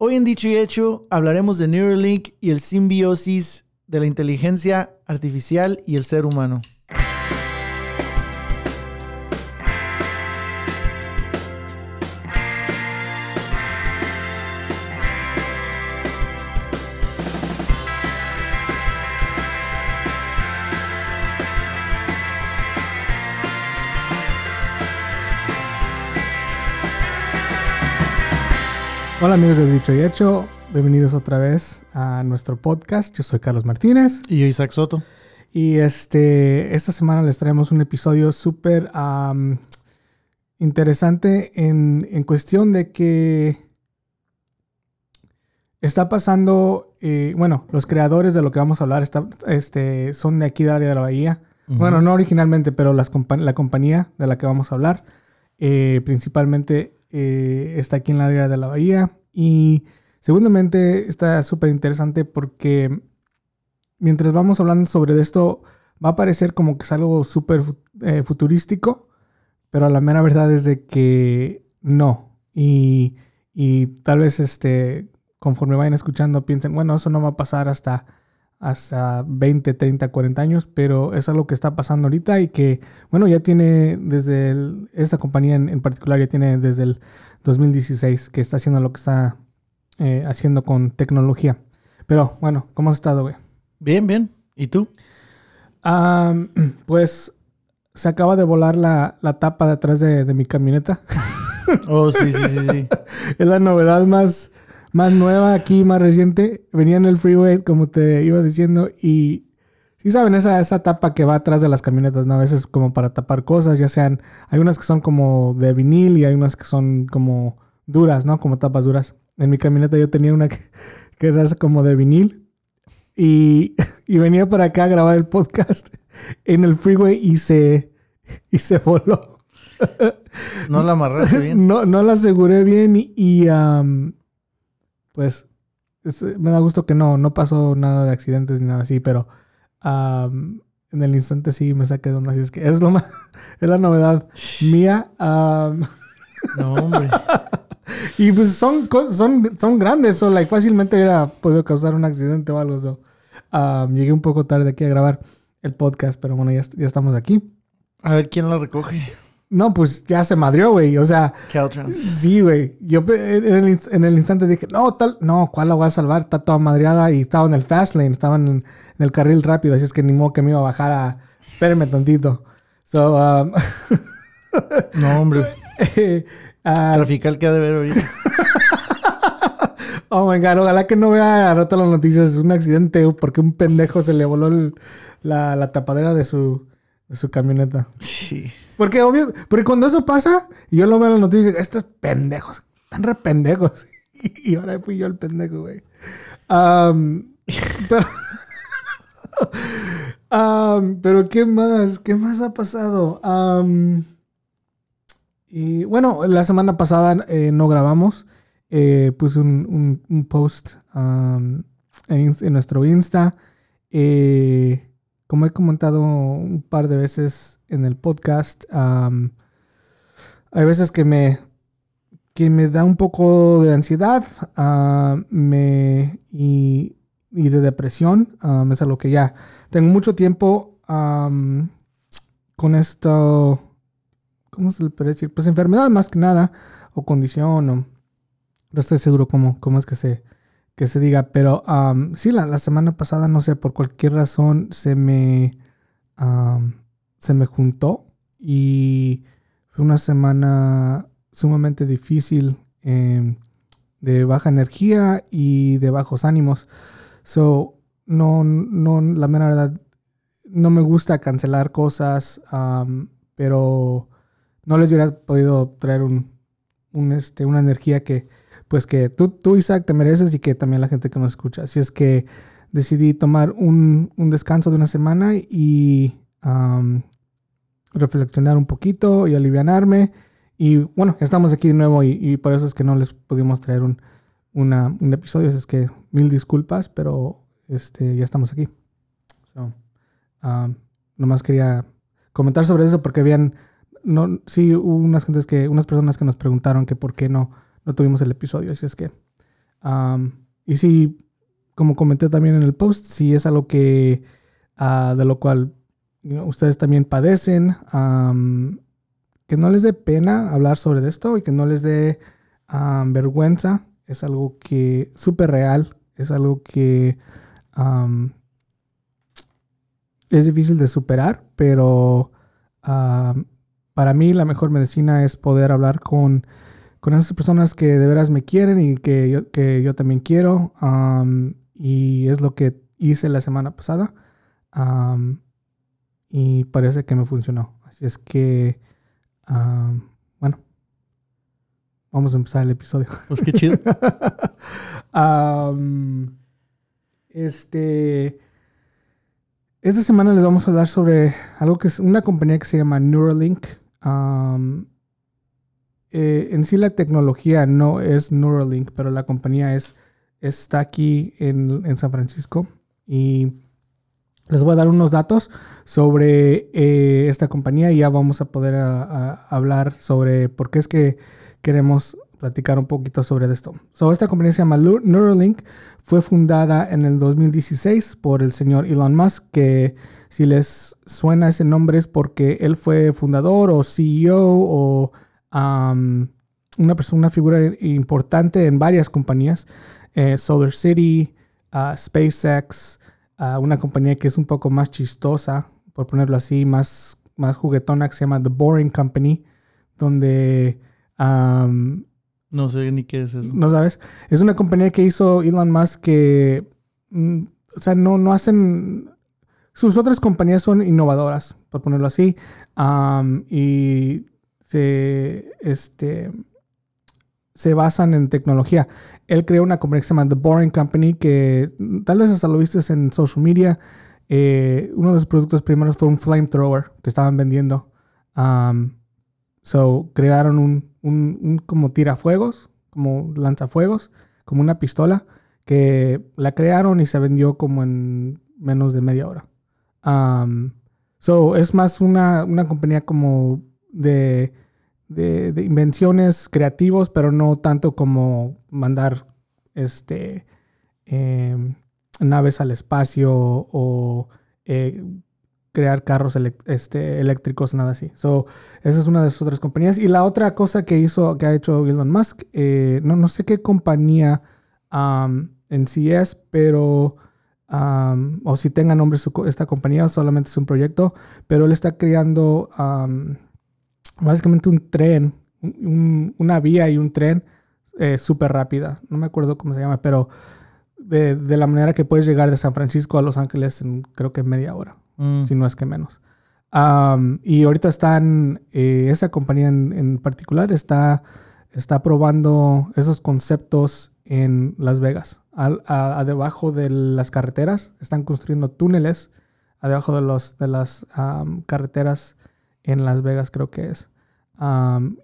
Hoy en Dicho y Hecho hablaremos de Neuralink y el simbiosis de la inteligencia artificial y el ser humano. Hola amigos de Dicho y Hecho, bienvenidos otra vez a nuestro podcast. Yo soy Carlos Martínez. Y yo Isaac Soto. Y este, esta semana les traemos un episodio súper interesante en, en, cuestión de que está pasando, eh, bueno, los creadores de lo que vamos a hablar está, este, son de aquí del área de la Bahía. Bueno, no originalmente, pero las la compañía de la que vamos a hablar, eh, principalmente eh, está aquí en la área de la bahía. Y segundamente está súper interesante porque mientras vamos hablando sobre esto, va a parecer como que es algo súper eh, futurístico, pero la mera verdad es de que no. Y, y tal vez este, conforme vayan escuchando piensen, bueno, eso no va a pasar hasta hasta 20, 30, 40 años, pero es algo que está pasando ahorita y que, bueno, ya tiene desde esta compañía en, particular, ya tiene desde el 2016 que está haciendo lo que está eh, haciendo con tecnología. Pero bueno, ¿cómo has estado, güey? Bien, bien. ¿Y tú? pues se acaba de volar la, tapa de atrás de, de mi camioneta. oh, sí, sí, sí, sí. es la novedad más más nueva aquí, más reciente. Venía en el freeway, como te iba diciendo, y sí saben, esa, esa tapa que va atrás de las camionetas, ¿no? A veces como para tapar cosas, ya sean, hay unas que son como de vinil y hay unas que son como duras, ¿no? Como tapas duras. En mi camioneta yo tenía una que, que era como de vinil y, y, venía para acá a grabar el podcast en el freeway y se, y se voló. No la amarraste bien. No, no la aseguré bien y, y pues me da gusto que no, no pasó nada de accidentes ni nada así, pero en el instante sí me saqué de una. Así es que es lo más, es la novedad mía. no, hombre. y pues son, son, son grandes, o like, fácilmente hubiera podido causar un accidente o algo. So. llegué un poco tarde aquí a grabar el podcast, pero bueno, ya, ya estamos aquí. A ver quién la recoge. No, pues ya se madrió, güey. O sea. Sí, güey. Yo en el, instante dije, no, tal, no, ¿cuál la voy a salvar? Está toda madreada y estaba en el fast lane, estaba en, el carril rápido, así es que ni modo que me iba a bajar a. Espérenme tantito. So, um, no, hombre. uh, Trafical que ha de ver ahorita. oh my god, ojalá que no vea a rato las noticias. Un accidente porque un pendejo se le voló la, la tapadera de su, de su camioneta. Sí. Porque obvio, porque cuando eso pasa, yo lo veo en las noticias, estos pendejos, están re pendejos. Y ahora fui yo el pendejo, güey. pero, pero ¿qué más? ¿Qué más ha pasado? y bueno, la semana pasada eh, no grabamos. Eh, puse un, post en, en, nuestro Insta. Eh, como he comentado un par de veces en el podcast, hay veces que me, que me da un poco de ansiedad me, y, de depresión. es algo que ya tengo mucho tiempo con esto, ¿cómo se le puede decir? Pues enfermedad más que nada, o condición, no estoy seguro cómo, cómo es que se que se diga, pero sí, la, semana pasada, no sé, por cualquier razón se me, se me juntó y fue una semana sumamente difícil em, de baja energía y de bajos ánimos. So, no, no, la mera verdad, no me gusta cancelar cosas, pero no les hubiera podido traer un, un, este, una energía que pues que tú, tú, Isaac, te mereces y que también la gente que nos escucha. Así es que decidí tomar un, descanso de una semana y reflexionar un poquito y alivianarme. Y bueno, estamos aquí de nuevo y, por eso es que no les pudimos traer un, un episodio. Así es que mil disculpas, pero este, ya estamos aquí. So, nomás quería comentar sobre eso porque habían, no, sí, unas gentes que, unas personas que nos preguntaron que por qué no no tuvimos el episodio. Así es que y si, como comenté también en el post, si es algo que ah, de lo cual ustedes también padecen, que no les dé pena hablar sobre esto y que no les dé vergüenza. Es algo que súper real, es algo que es difícil de superar, pero para mí la mejor medicina es poder hablar con, con esas personas que de veras me quieren y que yo, que yo también quiero. y es lo que hice la semana pasada. y parece que me funcionó. Así es que, bueno, vamos a empezar el episodio. Pues qué chido. este. Esta semana les vamos a hablar sobre algo que es una compañía que se llama Neuralink. Eh, en sí la tecnología no es Neuralink, pero la compañía es, está aquí en, San Francisco. Y les voy a dar unos datos sobre eh, esta compañía y ya vamos a poder hablar sobre por qué es que queremos platicar un poquito sobre esto. So, esta compañía se llama Neuralink. Fue fundada en el 2016 por el señor Elon Musk, que si les suena ese nombre es porque él fue fundador o CEO o una persona, una figura importante en varias compañías. Eh, Solar City, uh, SpaceX, uh, una compañía que es un poco más chistosa, por ponerlo así, más, más juguetona, que se llama The Boring Company, donde no sé ni qué es eso. No sabes. Es una compañía que hizo Elon Musk que. Mm, o sea, no, no hacen. Sus otras compañías son innovadoras, por ponerlo así. y se. Este. Se basan en tecnología. Él creó una compañía que se llama The Boring Company, que tal vez hasta lo viste en social media. Eh, uno de sus productos primeros fue un flamethrower que estaban vendiendo. so, crearon un, un, como tirafuegos, como lanzafuegos, como una pistola, que la crearon y se vendió como en menos de media hora. so, es más una, compañía como de, de, invenciones creativos, pero no tanto como mandar este, em, naves al espacio o eh, crear carros este, eléctricos, nada así. So, esa es una de sus otras compañías. Y la otra cosa que hizo, que ha hecho Elon Musk, eh, no, no sé qué compañía en sí es, pero, o si tenga nombre esta compañía, solamente es un proyecto, pero él está creando básicamente un tren, una vía y un tren eh, súper rápida. No me acuerdo cómo se llama, pero de, de, la manera que puedes llegar de San Francisco a Los Ángeles en creo que media hora. Mm. si no es que menos. y ahorita están, eh, esa compañía en, particular está, está probando esos conceptos en Las Vegas. a, debajo de las carreteras están construyendo túneles a debajo de, los, de las carreteras en Las Vegas creo que es.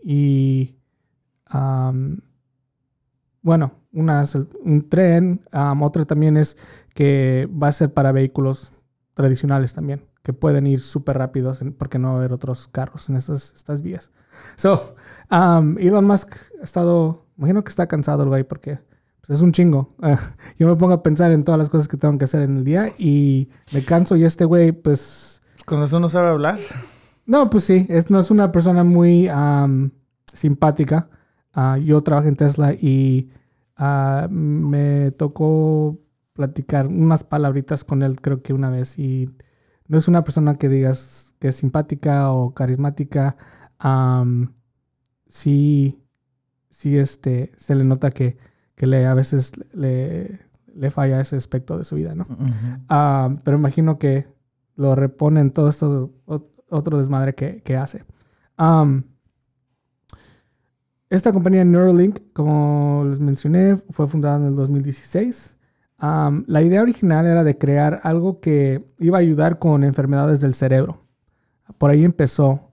y bueno, una un tren, otra también es que va a ser para vehículos tradicionales también, que pueden ir súper rápidos porque no va a haber otros carros en estas, estas vías. So, um, Elon Musk ha estado, imagino que está cansado el güey porque pues, es un chingo. yo me pongo a pensar en todas las cosas que tengo que hacer en el día y me canso y este güey pues... ¿Con eso no sabe hablar? No, pues sí, es, no es una persona muy um, simpática. Uh, yo trabajo en Tesla y uh, me tocó platicar unas palabritas con él, creo que una vez. Y no es una persona que digas que es simpática o carismática. sí, sí, este, se le nota que, que le, a veces le, le falla ese aspecto de su vida, ¿no? pero imagino que lo repone en todo esto, otro desmadre que, hace. esta compañía Neuralink, como les mencioné, fue fundada en el 2016 la idea original era de crear algo que iba a ayudar con enfermedades del cerebro. Por ahí empezó.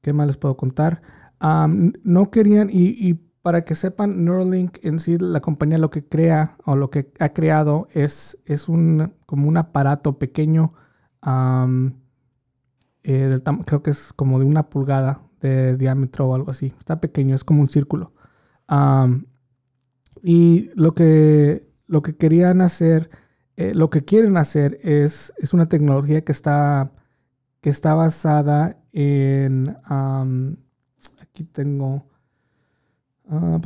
¿Qué más les puedo contar? no querían, y, para que sepan, Neuralink en sí, la compañía lo que crea o lo que ha creado es, es un, como un aparato pequeño, eh, creo que es como de una pulgada de diámetro o algo así. Está pequeño, es como un círculo Y lo que, lo que querían hacer, eh, lo que quieren hacer es, es una tecnología que está, que está basada en... aquí tengo... Ah,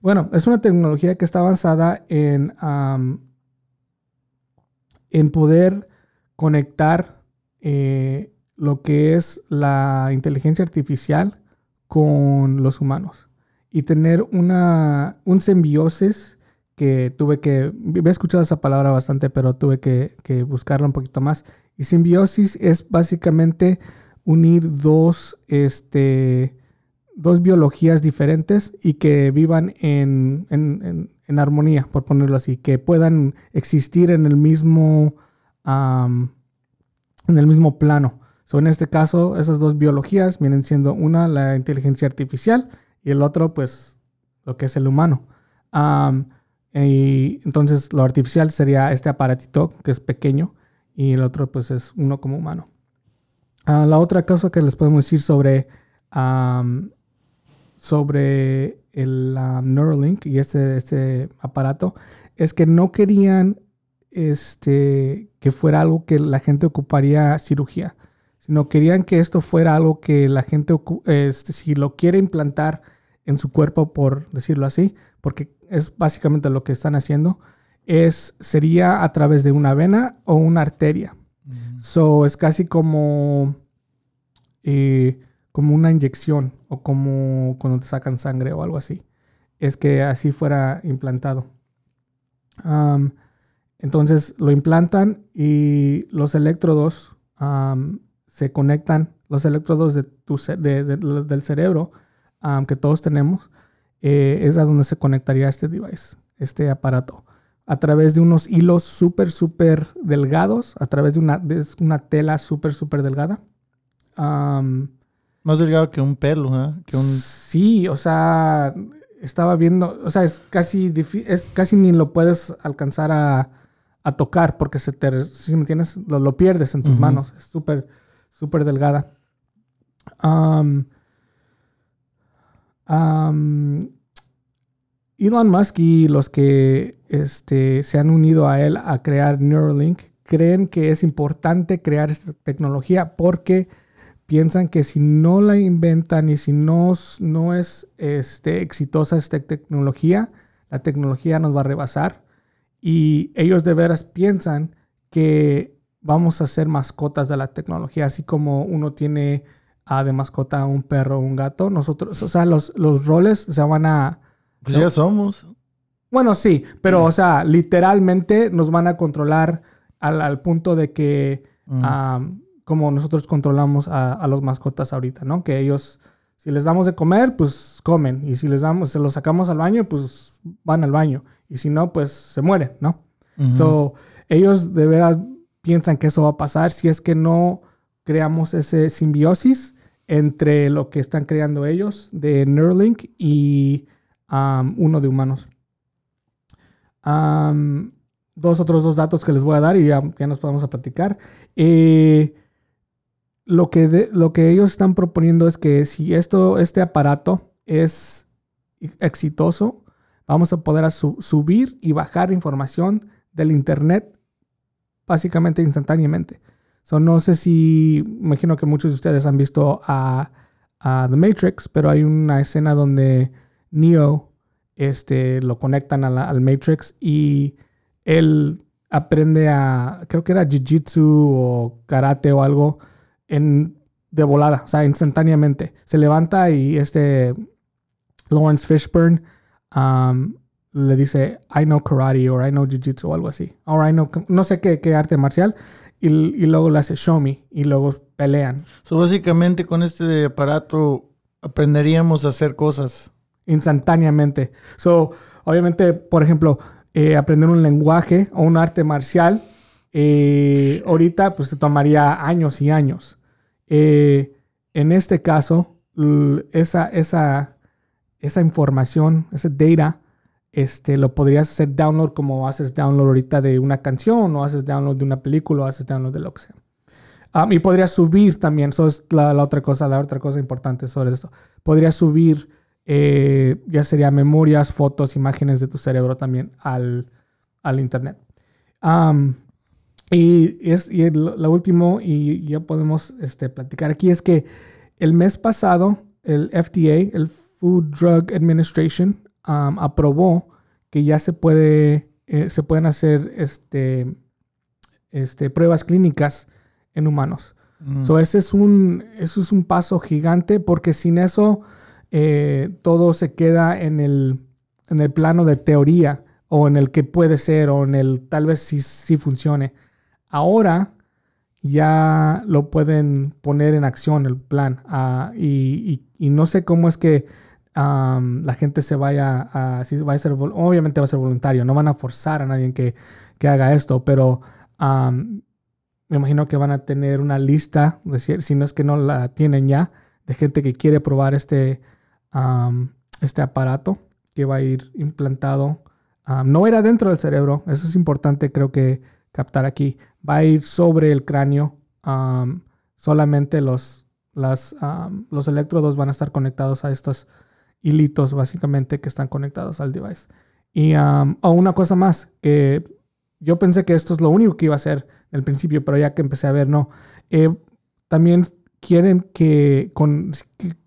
bueno, es una tecnología que está basada en, en poder conectar eh, lo que es la inteligencia artificial con los humanos y tener una, un simbiosis que tuve que, había escuchado esa palabra bastante, pero tuve que, buscarla un poquito más. Y simbiosis es básicamente unir dos, este, dos biologías diferentes y que vivan en, armonía, por ponerlo así, que puedan existir en el mismo, en el mismo plano. So, en este caso, esas dos biologías vienen siendo una la inteligencia artificial y el otro, pues, lo que es el humano. y entonces, lo artificial sería este aparatito que es pequeño y el otro, pues, es uno como humano. Ah, la otra cosa que les podemos decir sobre sobre el Neuralink y este, este aparato es que no querían este, que fuera algo que la gente ocuparía cirugía, sino querían que esto fuera algo que la gente, este, si lo quiere implantar en su cuerpo, por decirlo así, porque es básicamente lo que están haciendo, es, sería a través de una vena o una arteria. So es casi como eh, como una inyección o como cuando te sacan sangre o algo así. Es que así fuera implantado. Entonces lo implantan y los electrodos se conectan, los electrodos de tu, del cerebro que todos tenemos, eh, es a donde se conectaría este device, este aparato. A través de unos hilos súper, súper delgados, a través de una, de una tela súper, súper delgada. Más delgado que un pelo, ¿eh? Que un... Sí, o sea, estaba viendo, o sea, es casi es casi ni lo puedes alcanzar a, tocar porque se te, si me tienes, lo, pierdes en tus manos. Es súper, súper delgada. Elon Musk y los que este, se han unido a él a crear Neuralink creen que es importante crear esta tecnología porque piensan que si no la inventan y si no, no es este, exitosa esta tecnología, la tecnología nos va a rebasar. Y ellos de veras piensan que vamos a ser mascotas de la tecnología, así como uno tiene ah, de mascota un perro o un gato. Nosotros, o sea, los, los roles se van a... Pues ya somos. Bueno, sí, pero, o sea, literalmente nos van a controlar al, punto de que... Mm como nosotros controlamos a, los mascotas ahorita, ¿no? Que ellos, si les damos de comer, pues comen. Y si les damos, se los sacamos al baño, pues van al baño. Y si no, pues se mueren, ¿no? So, ellos de veras piensan que eso va a pasar si es que no creamos ese simbiosis entre lo que están creando ellos de Neuralink y um, uno de humanos. Um, dos otros dos datos que les voy a dar y ya, ya nos podemos a platicar. Eh, lo que, lo que ellos están proponiendo es que si esto, este aparato es exitoso, vamos a poder subir y bajar información del Internet básicamente instantáneamente. No sé si, imagino que muchos de ustedes han visto a, The Matrix, pero hay una escena donde Neo este, lo conectan al Matrix y él aprende a, creo que era Jiu-Jitsu o Karate o algo en, de volada, o sea, instantáneamente. Se levanta y este Lawrence Fishburne um, le dice, I know karate or I know jiu-jitsu o algo así. Or I know, no sé qué, qué arte marcial. Y, y, luego le hace show me y luego pelean. So, básicamente con este aparato aprenderíamos a hacer cosas. Instantáneamente. So, obviamente, por ejemplo, eh, aprender un lenguaje o un arte marcial, eh, ahorita pues te tomaría años y años. Eh, en este caso, esa, esa, esa información, ese data, este, lo podrías hacer download como haces download ahorita de una canción o haces download de una película o haces download de lo que sea. Um, y podrías subir también, eso es la, otra cosa, la otra cosa importante sobre esto. Podrías subir eh, ya sería memorias, fotos, imágenes de tu cerebro también al, al Internet. Y es y lo, último, y ya podemos este, platicar aquí, es que el mes pasado el FDA, el Food Drug Administration, aprobó que ya se puede, eh, se pueden hacer este, este, pruebas clínicas en humanos. Mm. ese es un, eso es un paso gigante porque sin eso eh, todo se queda en el, en el plano de teoría o en el que puede ser o en el tal vez sí, sí funcione. Ahora ya lo pueden poner en acción el plan ah, y, no sé cómo es que la gente se vaya a, va a ser, obviamente va a ser voluntario, no van a forzar a nadie que, haga esto, pero me imagino que van a tener una lista, si no es que no la tienen ya, de gente que quiere probar este, este aparato que va a ir implantado. no era dentro del cerebro, eso es importante creo que captar aquí. Va a ir sobre el cráneo. solamente los, las, los electrodos van a estar conectados a estos hilitos básicamente que están conectados al device. Y o una cosa más, que yo pensé que esto es lo único que iba a ser el principio, pero ya que empecé a ver, no. Eh, también quieren que, con,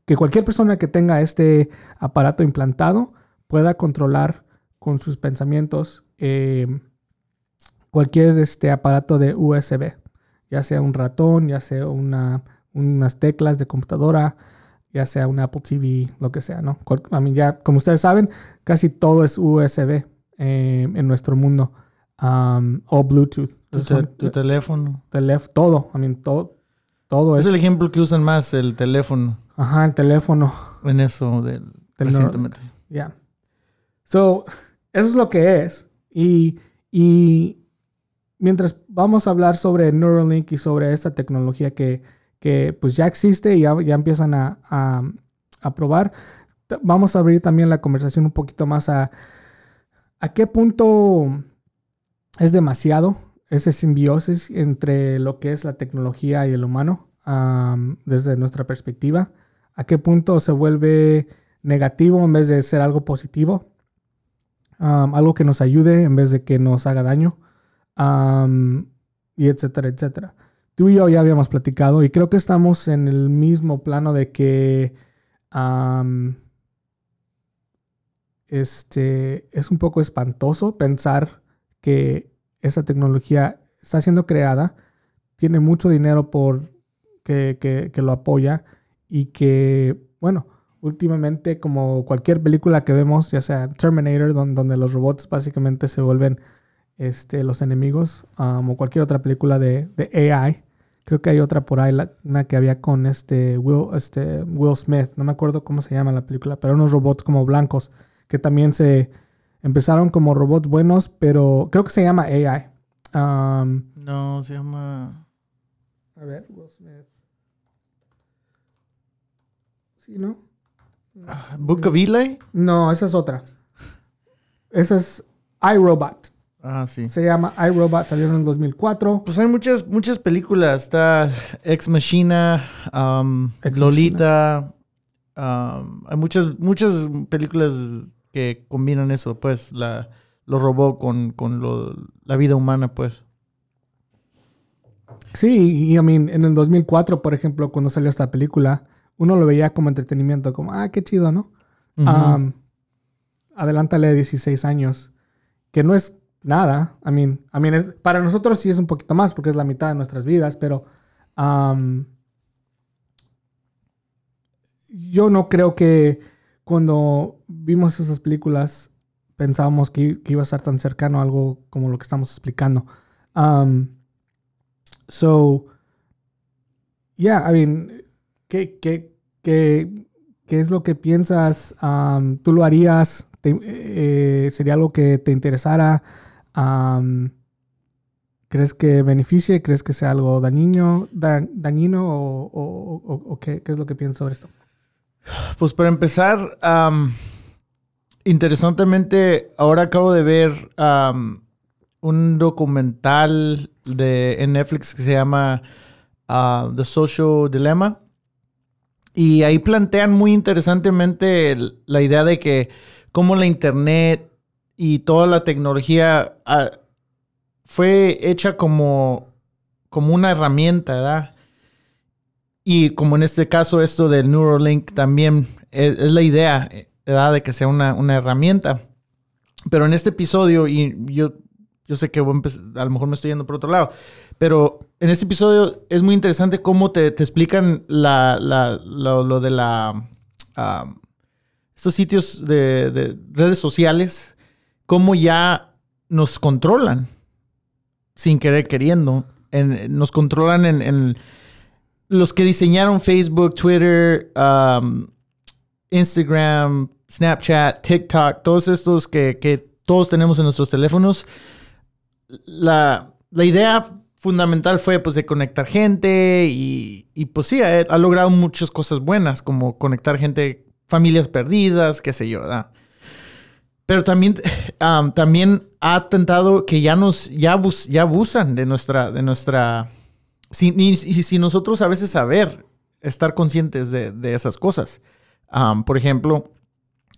que cualquier persona que tenga este aparato implantado pueda controlar con sus pensamientos eh, cualquier este aparato de USB, ya sea un ratón, ya sea una, unas teclas de computadora, ya sea un Apple TV, lo que sea, ¿no? A mí ya, como ustedes saben, casi todo es USB eh, en nuestro mundo o Bluetooth. Tu, teléfono. todo, I mean, todo, todo es. Es el ejemplo que usan más, el teléfono. Ajá, el teléfono. En eso del, recientemente. Ya. So, eso es lo que es. Y, y mientras vamos a hablar sobre Neuralink y sobre esta tecnología que, pues ya existe y ya, empiezan a, probar, vamos a abrir también la conversación un poquito más a a qué punto es demasiado ese simbiosis entre lo que es la tecnología y el humano desde nuestra perspectiva. A qué punto se vuelve negativo en vez de ser algo positivo. algo que nos ayude en vez de que nos haga daño. Y etcétera, etcétera. Tú y yo ya habíamos platicado y creo que estamos en el mismo plano de que este, es un poco espantoso pensar que esa tecnología está siendo creada, tiene mucho dinero por que, que, lo apoya y que, bueno, últimamente como cualquier película que vemos, ya sea Terminator, donde, los robots básicamente se vuelven este, los enemigos, um, o cualquier otra película de, de, AI. Creo que hay otra por ahí, una que había con este Will, este Will Smith, no me acuerdo cómo se llama la película, pero unos robots como blancos que también se Empezaron como robots buenos, pero creo que se llama AI. Um, no, se llama. A ver, Will Smith. ¿Sí, no? Ah, ¿Book of Eli? No, esa es otra. Esa es iRobot. Ah, sí. Se llama iRobot, salieron en 2004. Pues hay muchas, muchas películas. Está Ex Machina, um, Lolita. Um, hay muchas, muchas películas que combinan eso, pues, la, lo robó con, la vida humana, pues. Sí, y I mean, en el 2004, por ejemplo, cuando salió esta película, uno lo veía como entretenimiento, como, ah, qué chido, ¿no? adelántale 16 años, que no es nada. I mean, I mean para nosotros sí es un poquito más, porque es la mitad de nuestras vidas, pero yo no creo que cuando vimos esas películas pensábamos que, iba a estar tan cercano a algo como lo que estamos explicando. Um, so, yeah, I mean, ¿qué, qué, qué, qué es lo que piensas? Um, ¿Tú lo harías? Eh, ¿Sería algo que te interesara? ¿Crees que beneficie? ¿Crees que sea algo dañino, dañino o, o, qué, qué, es lo que piensas sobre esto? Pues para empezar, interesantemente, ahora acabo de ver un documental de, en Netflix que se llama ah, The Social Dilemma. Y ahí plantean muy interesantemente la idea de que cómo la internet y toda la tecnología ah, fue hecha como, como una herramienta, ¿verdad? Y como en este caso esto del Neuralink también es, la idea, ¿verdad? De que sea una, una, herramienta. Pero en este episodio, y yo, yo sé que a, lo mejor me estoy yendo por otro lado, pero en este episodio es muy interesante cómo te, explican la, lo, de la... Ah, estos sitios de, redes sociales, cómo ya nos controlan sin querer queriendo. nos controlan en, los que diseñaron Facebook, Twitter, um, Instagram, Snapchat, TikTok, todos estos que, todos tenemos en nuestros teléfonos. La, idea fundamental fue pues de conectar gente y, pues sí, ha, logrado muchas cosas buenas como conectar gente, familias perdidas, qué sé yo, ¿verdad? Pero también, también ha tentado que ya nos, ya, ya abusan de nuestra, de nuestra, y si, nosotros a veces saber, estar conscientes de, de esas cosas. por ejemplo,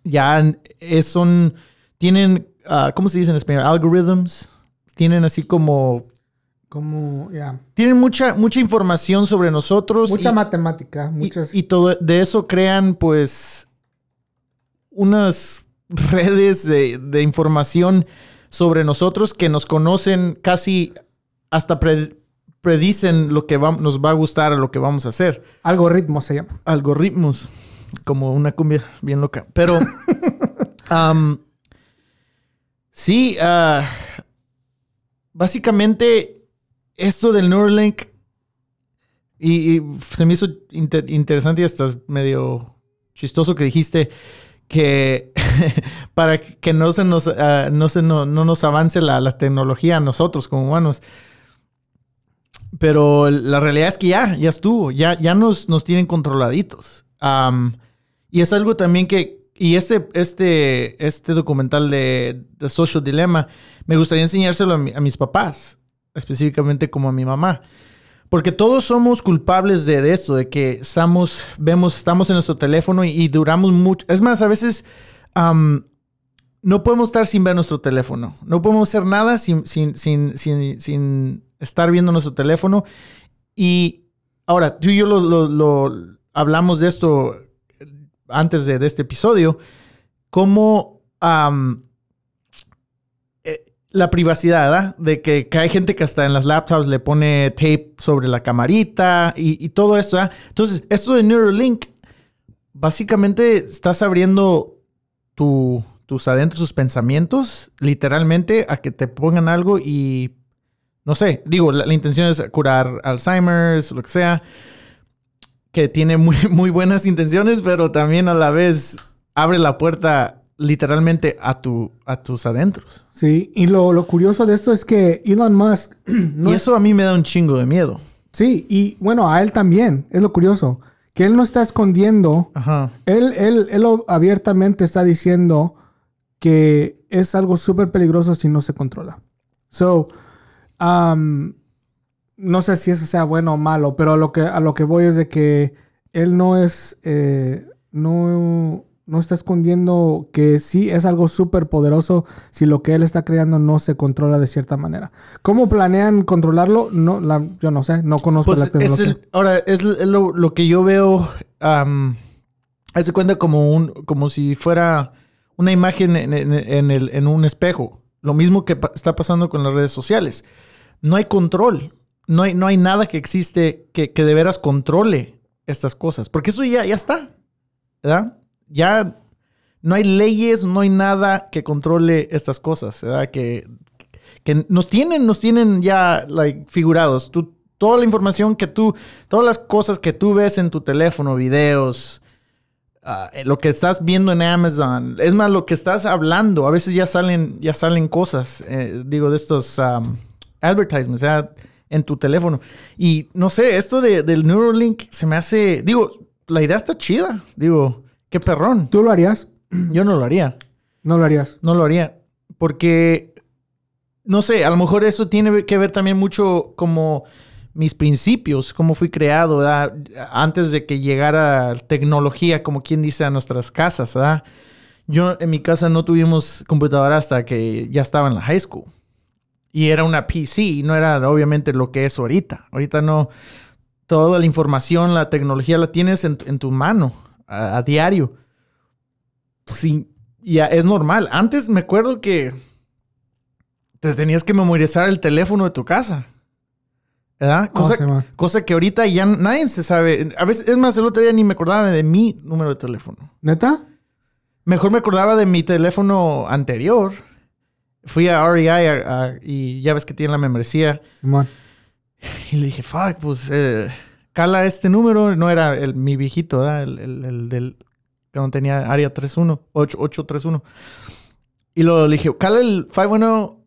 ya son, tienen, uh, ¿cómo se dice en español? Algorithms. Tienen así como como, ya. Tienen mucha, mucha información sobre nosotros. Mucha matemática. Muchas... Y, todo de eso crean, pues, unas redes de, información sobre nosotros que nos conocen casi hasta predicen lo que nos va a gustar lo que vamos a hacer. Algoritmos se llama. Algoritmos. Como una cumbia bien loca. Pero. sí, uh, básicamente esto del Neuralink y, se me hizo interesante y hasta medio chistoso que dijiste que para que no se nos, ah, no, se no, nos avance la, tecnología a nosotros como humanos. Pero la realidad es que ya, ya estuvo, ya, ya nos, nos tienen controladitos. y es algo también que, y este, este, este documental de, The Social Dilemma, me gustaría enseñárselo a mis papás específicamente como a mi mamá. Porque todos somos culpables de, esto, de que estamos, vemos, estamos en nuestro teléfono y, duramos mucho. Es más, a veces no podemos estar sin ver nuestro teléfono. No podemos hacer nada sin, sin, sin, sin, estar viendo nuestro teléfono. Y ahora, tú y yo lo, hablamos de esto antes de, este episodio. Cómo la privacidad, ¿verdad? De que, hay gente que hasta en las laptops le pone tape sobre la camarita y, todo eso, ¿verdad? Entonces, esto de Neuralink, básicamente estás abriendo tus adentros, tus pensamientos, literalmente, a que te pongan algo y, no sé, digo, la, intención es curar Alzheimer's, lo que sea, que tiene muy, muy buenas intenciones, pero también a la vez abre la puerta literalmente a, tu, a tus adentros. Sí, y lo, curioso de esto es que Elon Musk... y eso a mí me da un chingo de miedo. Sí, y bueno, a él también, es lo curioso, que él no está escondiendo, Ajá. Él, él, él abiertamente está diciendo que es algo súper peligroso si no se controla. So, um, no sé si eso sea bueno o malo, pero a lo que, a lo que voy es de que él no es, eh, no no está escondiendo que sí es algo súper poderoso si lo que él está creando no se controla de cierta manera. ¿Cómo planean controlarlo? No, yo no sé, no conozco pues la tecnología. ahora, es lo, que yo veo, um, hace cuenta como, un, como si fuera una imagen en, un espejo. Lo mismo que está pasando con las redes sociales. No hay control. No hay, no hay nada que existe que, que de veras controle estas cosas. Porque eso ya, ya está. ¿Verdad? Ya no hay leyes, no hay nada que controle estas cosas, ¿verdad? Que, que nos tienen, nos tienen ya like, figurados. Tú, toda la información que tú, todas las cosas que tú ves en tu teléfono, videos, ah, lo que estás viendo en Amazon, es más, lo que estás hablando, a veces ya salen, ya salen cosas, eh, digo, de estos um, advertisements, ¿verdad? en tu teléfono. Y no sé, esto de, del Neuralink se me hace, digo, la idea está chida, digo, Qué perrón. ¿Tú lo harías? Yo no lo haría. No lo harías. No lo haría. Porque, no sé, a lo mejor eso tiene que ver también mucho como mis principios, cómo fui creado, ¿verdad? Antes de que llegara tecnología, como quien dice, a nuestras casas, ¿verdad? Yo en mi casa no tuvimos computadora hasta que ya estaba en la high school. Y era una PC, no era obviamente lo que es ahorita. Ahorita no, toda la información, la tecnología la tienes en, tu mano a, diario. Sí, ya es normal. Antes me acuerdo que te tenías que memorizar el teléfono de tu casa. ¿Verdad? Cosa, cosa, que ahorita ya nadie se sabe. A veces, es más, el otro día ni me acordaba de mi número de teléfono. ¿Neta? Mejor me acordaba de mi teléfono anterior. Fui a REI y ya ves que tiene la membresía. Simón. Y le dije, fuck, pues eh, cala este número. No era el, mi viejito, ¿verdad? El, el, el del. Cuando tenía área 31, 831. Y lo le dije, cala el 510.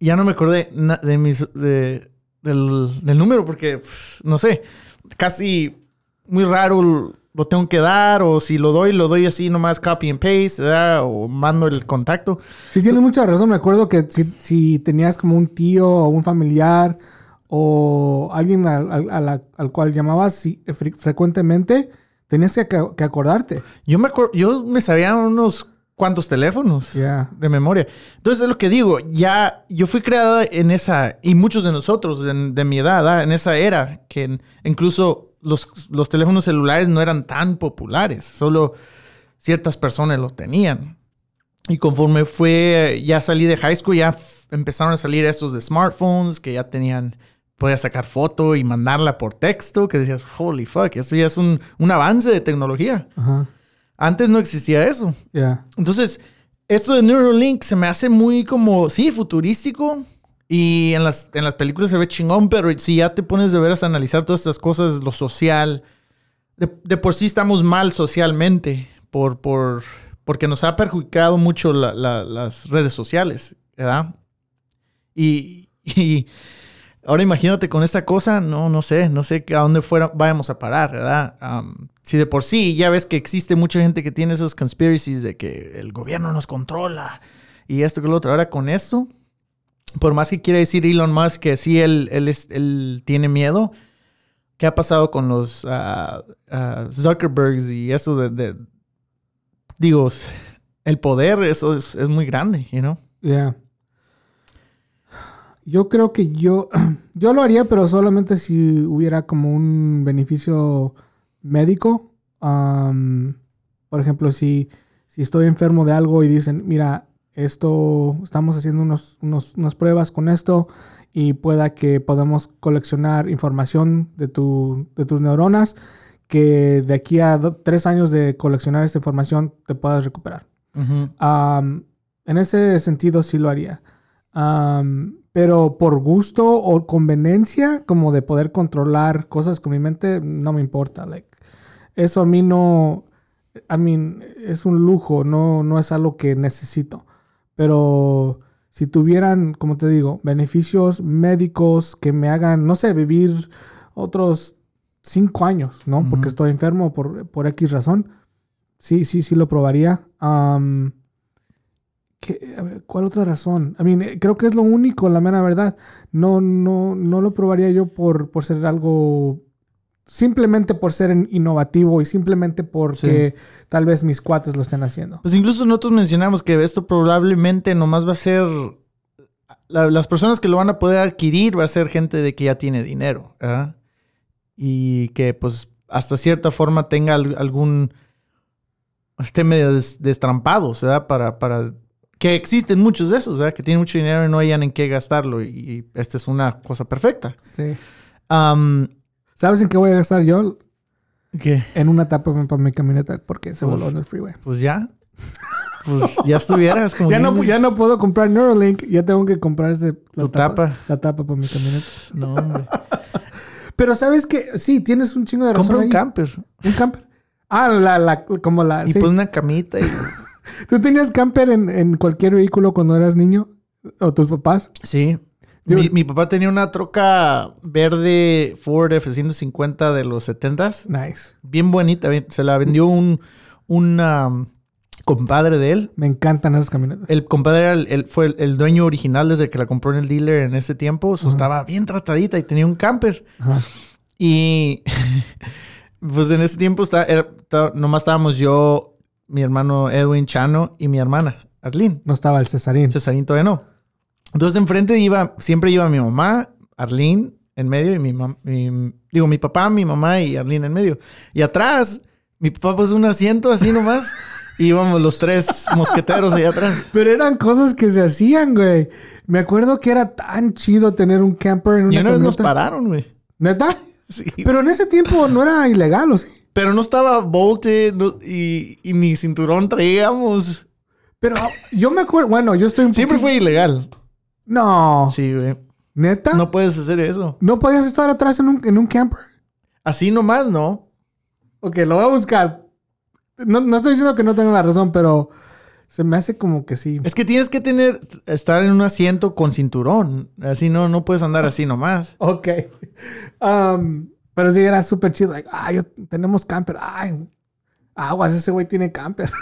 Ya no me acordé de mis. De, del, del, número porque, no sé, casi muy raro lo tengo que dar o si lo doy, lo doy así nomás copy and paste, ¿verdad? O mando el contacto. Sí, tienes mucha razón. Me acuerdo que si, si tenías como un tío o un familiar o alguien al, al, cual llamabas frecuentemente, tenías que, que, acordarte. Yo me, yo me sabía unos cuantos teléfonos de memoria. Entonces es lo que digo, ya yo fui creado en esa, y muchos de nosotros de, de mi edad, en esa era, que incluso los, los teléfonos celulares no eran tan populares, solo ciertas personas los tenían. Y conforme fue, ya salí de high school, ya empezaron a salir estos de smartphones que ya tenían podías sacar foto y mandarla por texto, que decías, holy fuck, esto ya es un, avance de tecnología. Antes no existía eso. Entonces, esto de Neuralink se me hace muy como, sí, futurístico. Y en las, en las películas se ve chingón, pero si ya te pones de veras a analizar todas estas cosas, lo social, de, por sí estamos mal socialmente, por, por, porque nos ha perjudicado mucho las redes sociales, ¿verdad? Y, y Ahora imagínate con esta cosa, no, no sé, no sé a dónde fuera, vayamos a parar, ¿verdad? si de por sí ya ves que existe mucha gente que tiene esos conspiracies de que el gobierno nos controla y esto que lo otro, ahora con esto, por más que quiera decir Elon Musk que sí, él, él, tiene miedo, ¿qué ha pasado con los uh, Zuckerbergs y eso de, digo, el poder, eso es, es muy grande, you know? Yeah. Yo creo que yo, yo lo haría, pero solamente si hubiera como un beneficio médico. por ejemplo, si, si estoy enfermo de algo y dicen, mira, esto, estamos haciendo unos, unas pruebas con esto y pueda que podamos coleccionar información de, tu, de tus neuronas que de aquí a tres años de coleccionar esta información te puedas recuperar. en ese sentido sí lo haría pero por gusto o conveniencia, como de poder controlar cosas con mi mente, no me importa. Like, eso a mí no, I mean, es un lujo, no, no es algo que necesito. Pero si tuvieran, como te digo, beneficios médicos que me hagan, no sé, vivir otros cinco años, ¿no? Porque estoy enfermo por, por X razón. Sí, sí, sí lo probaría. ¿Cuál otra razón? I mean, eh, creo que es lo único, la mera verdad. No, no, no lo probaría yo por, por ser algo. Simplemente por ser innovativo y simplemente porque tal vez mis cuates lo estén haciendo. Pues incluso nosotros mencionamos que esto probablemente nomás va a ser. las personas que lo van a poder adquirir va a ser gente de que ya tiene dinero. Y que, pues, hasta cierta forma tenga algún. esté medio destrampado, ¿verdad? Para, para que existen muchos de esos, ¿verdad? Que tienen mucho dinero y no hayan en qué gastarlo. Y, esta es una cosa perfecta. Sí. ¿Sabes en qué voy a gastar yo? ¿Qué? En una tapa para mi camioneta porque se voló en el freeway. Pues ya. Pues ya estuvieras como. ya, no, ya no puedo comprar Neuralink, ya tengo que comprar ese, la tapa, La tapa para mi camioneta. No, hombre. Pero sabes que sí, tienes un chingo de razón. Compra un camper. ¿Un camper? Ah, la, la, como la. Y pues una camita y. ¿Tú tenías camper en, cualquier vehículo cuando eras niño? ¿O tus papás? Sí. Mi, papá tenía una troca verde Ford F-150 de los 70s. Nice. Bien bonita. Se la vendió un, un compadre de él. Me encantan esas camionetas. El compadre era el- el- fue el, el dueño original desde que la compró en el dealer en ese tiempo. So, Estaba bien tratadita y tenía un camper. Y pues en ese tiempo está, era- está- nomás estábamos yo, mi hermano Edwin Chano y mi hermana Arlene. No estaba el Cesarín. Cesarín todavía no. Entonces enfrente iba, siempre iba mi mamá, Arlene en medio y mi mamá, digo, mi papá, mi mamá y Arlene en medio. Y atrás, mi papá puso un asiento así nomás. y íbamos los tres mosqueteros allá atrás. Pero eran cosas que se hacían, güey. Me acuerdo que era tan chido tener un camper en una Y una vez nos camioneta. pararon, güey. ¿Neta? Sí. Pero en ese tiempo no era ilegal, ¿o sí? Pero no estaba volte no- y, y ni cinturón traíamos. Pero yo me acuerdo... Bueno, yo estoy un Siempre poquito- fue ilegal. No. Sí, güey. ¿Neta? No No, puedes hacer eso. podías estar atrás en un, en un camper? Así nomás, ¿no? Ok, lo voy a buscar. No, no estoy diciendo que no tenga la razón, pero se me hace como que sí. Es que tienes que tener, estar en un asiento con cinturón. Así no, no puedes andar así nomás. Ok. Um, pero sí, era súper chido. Like, ah, yo, tenemos camper. Ay, aguas, ese güey tiene camper.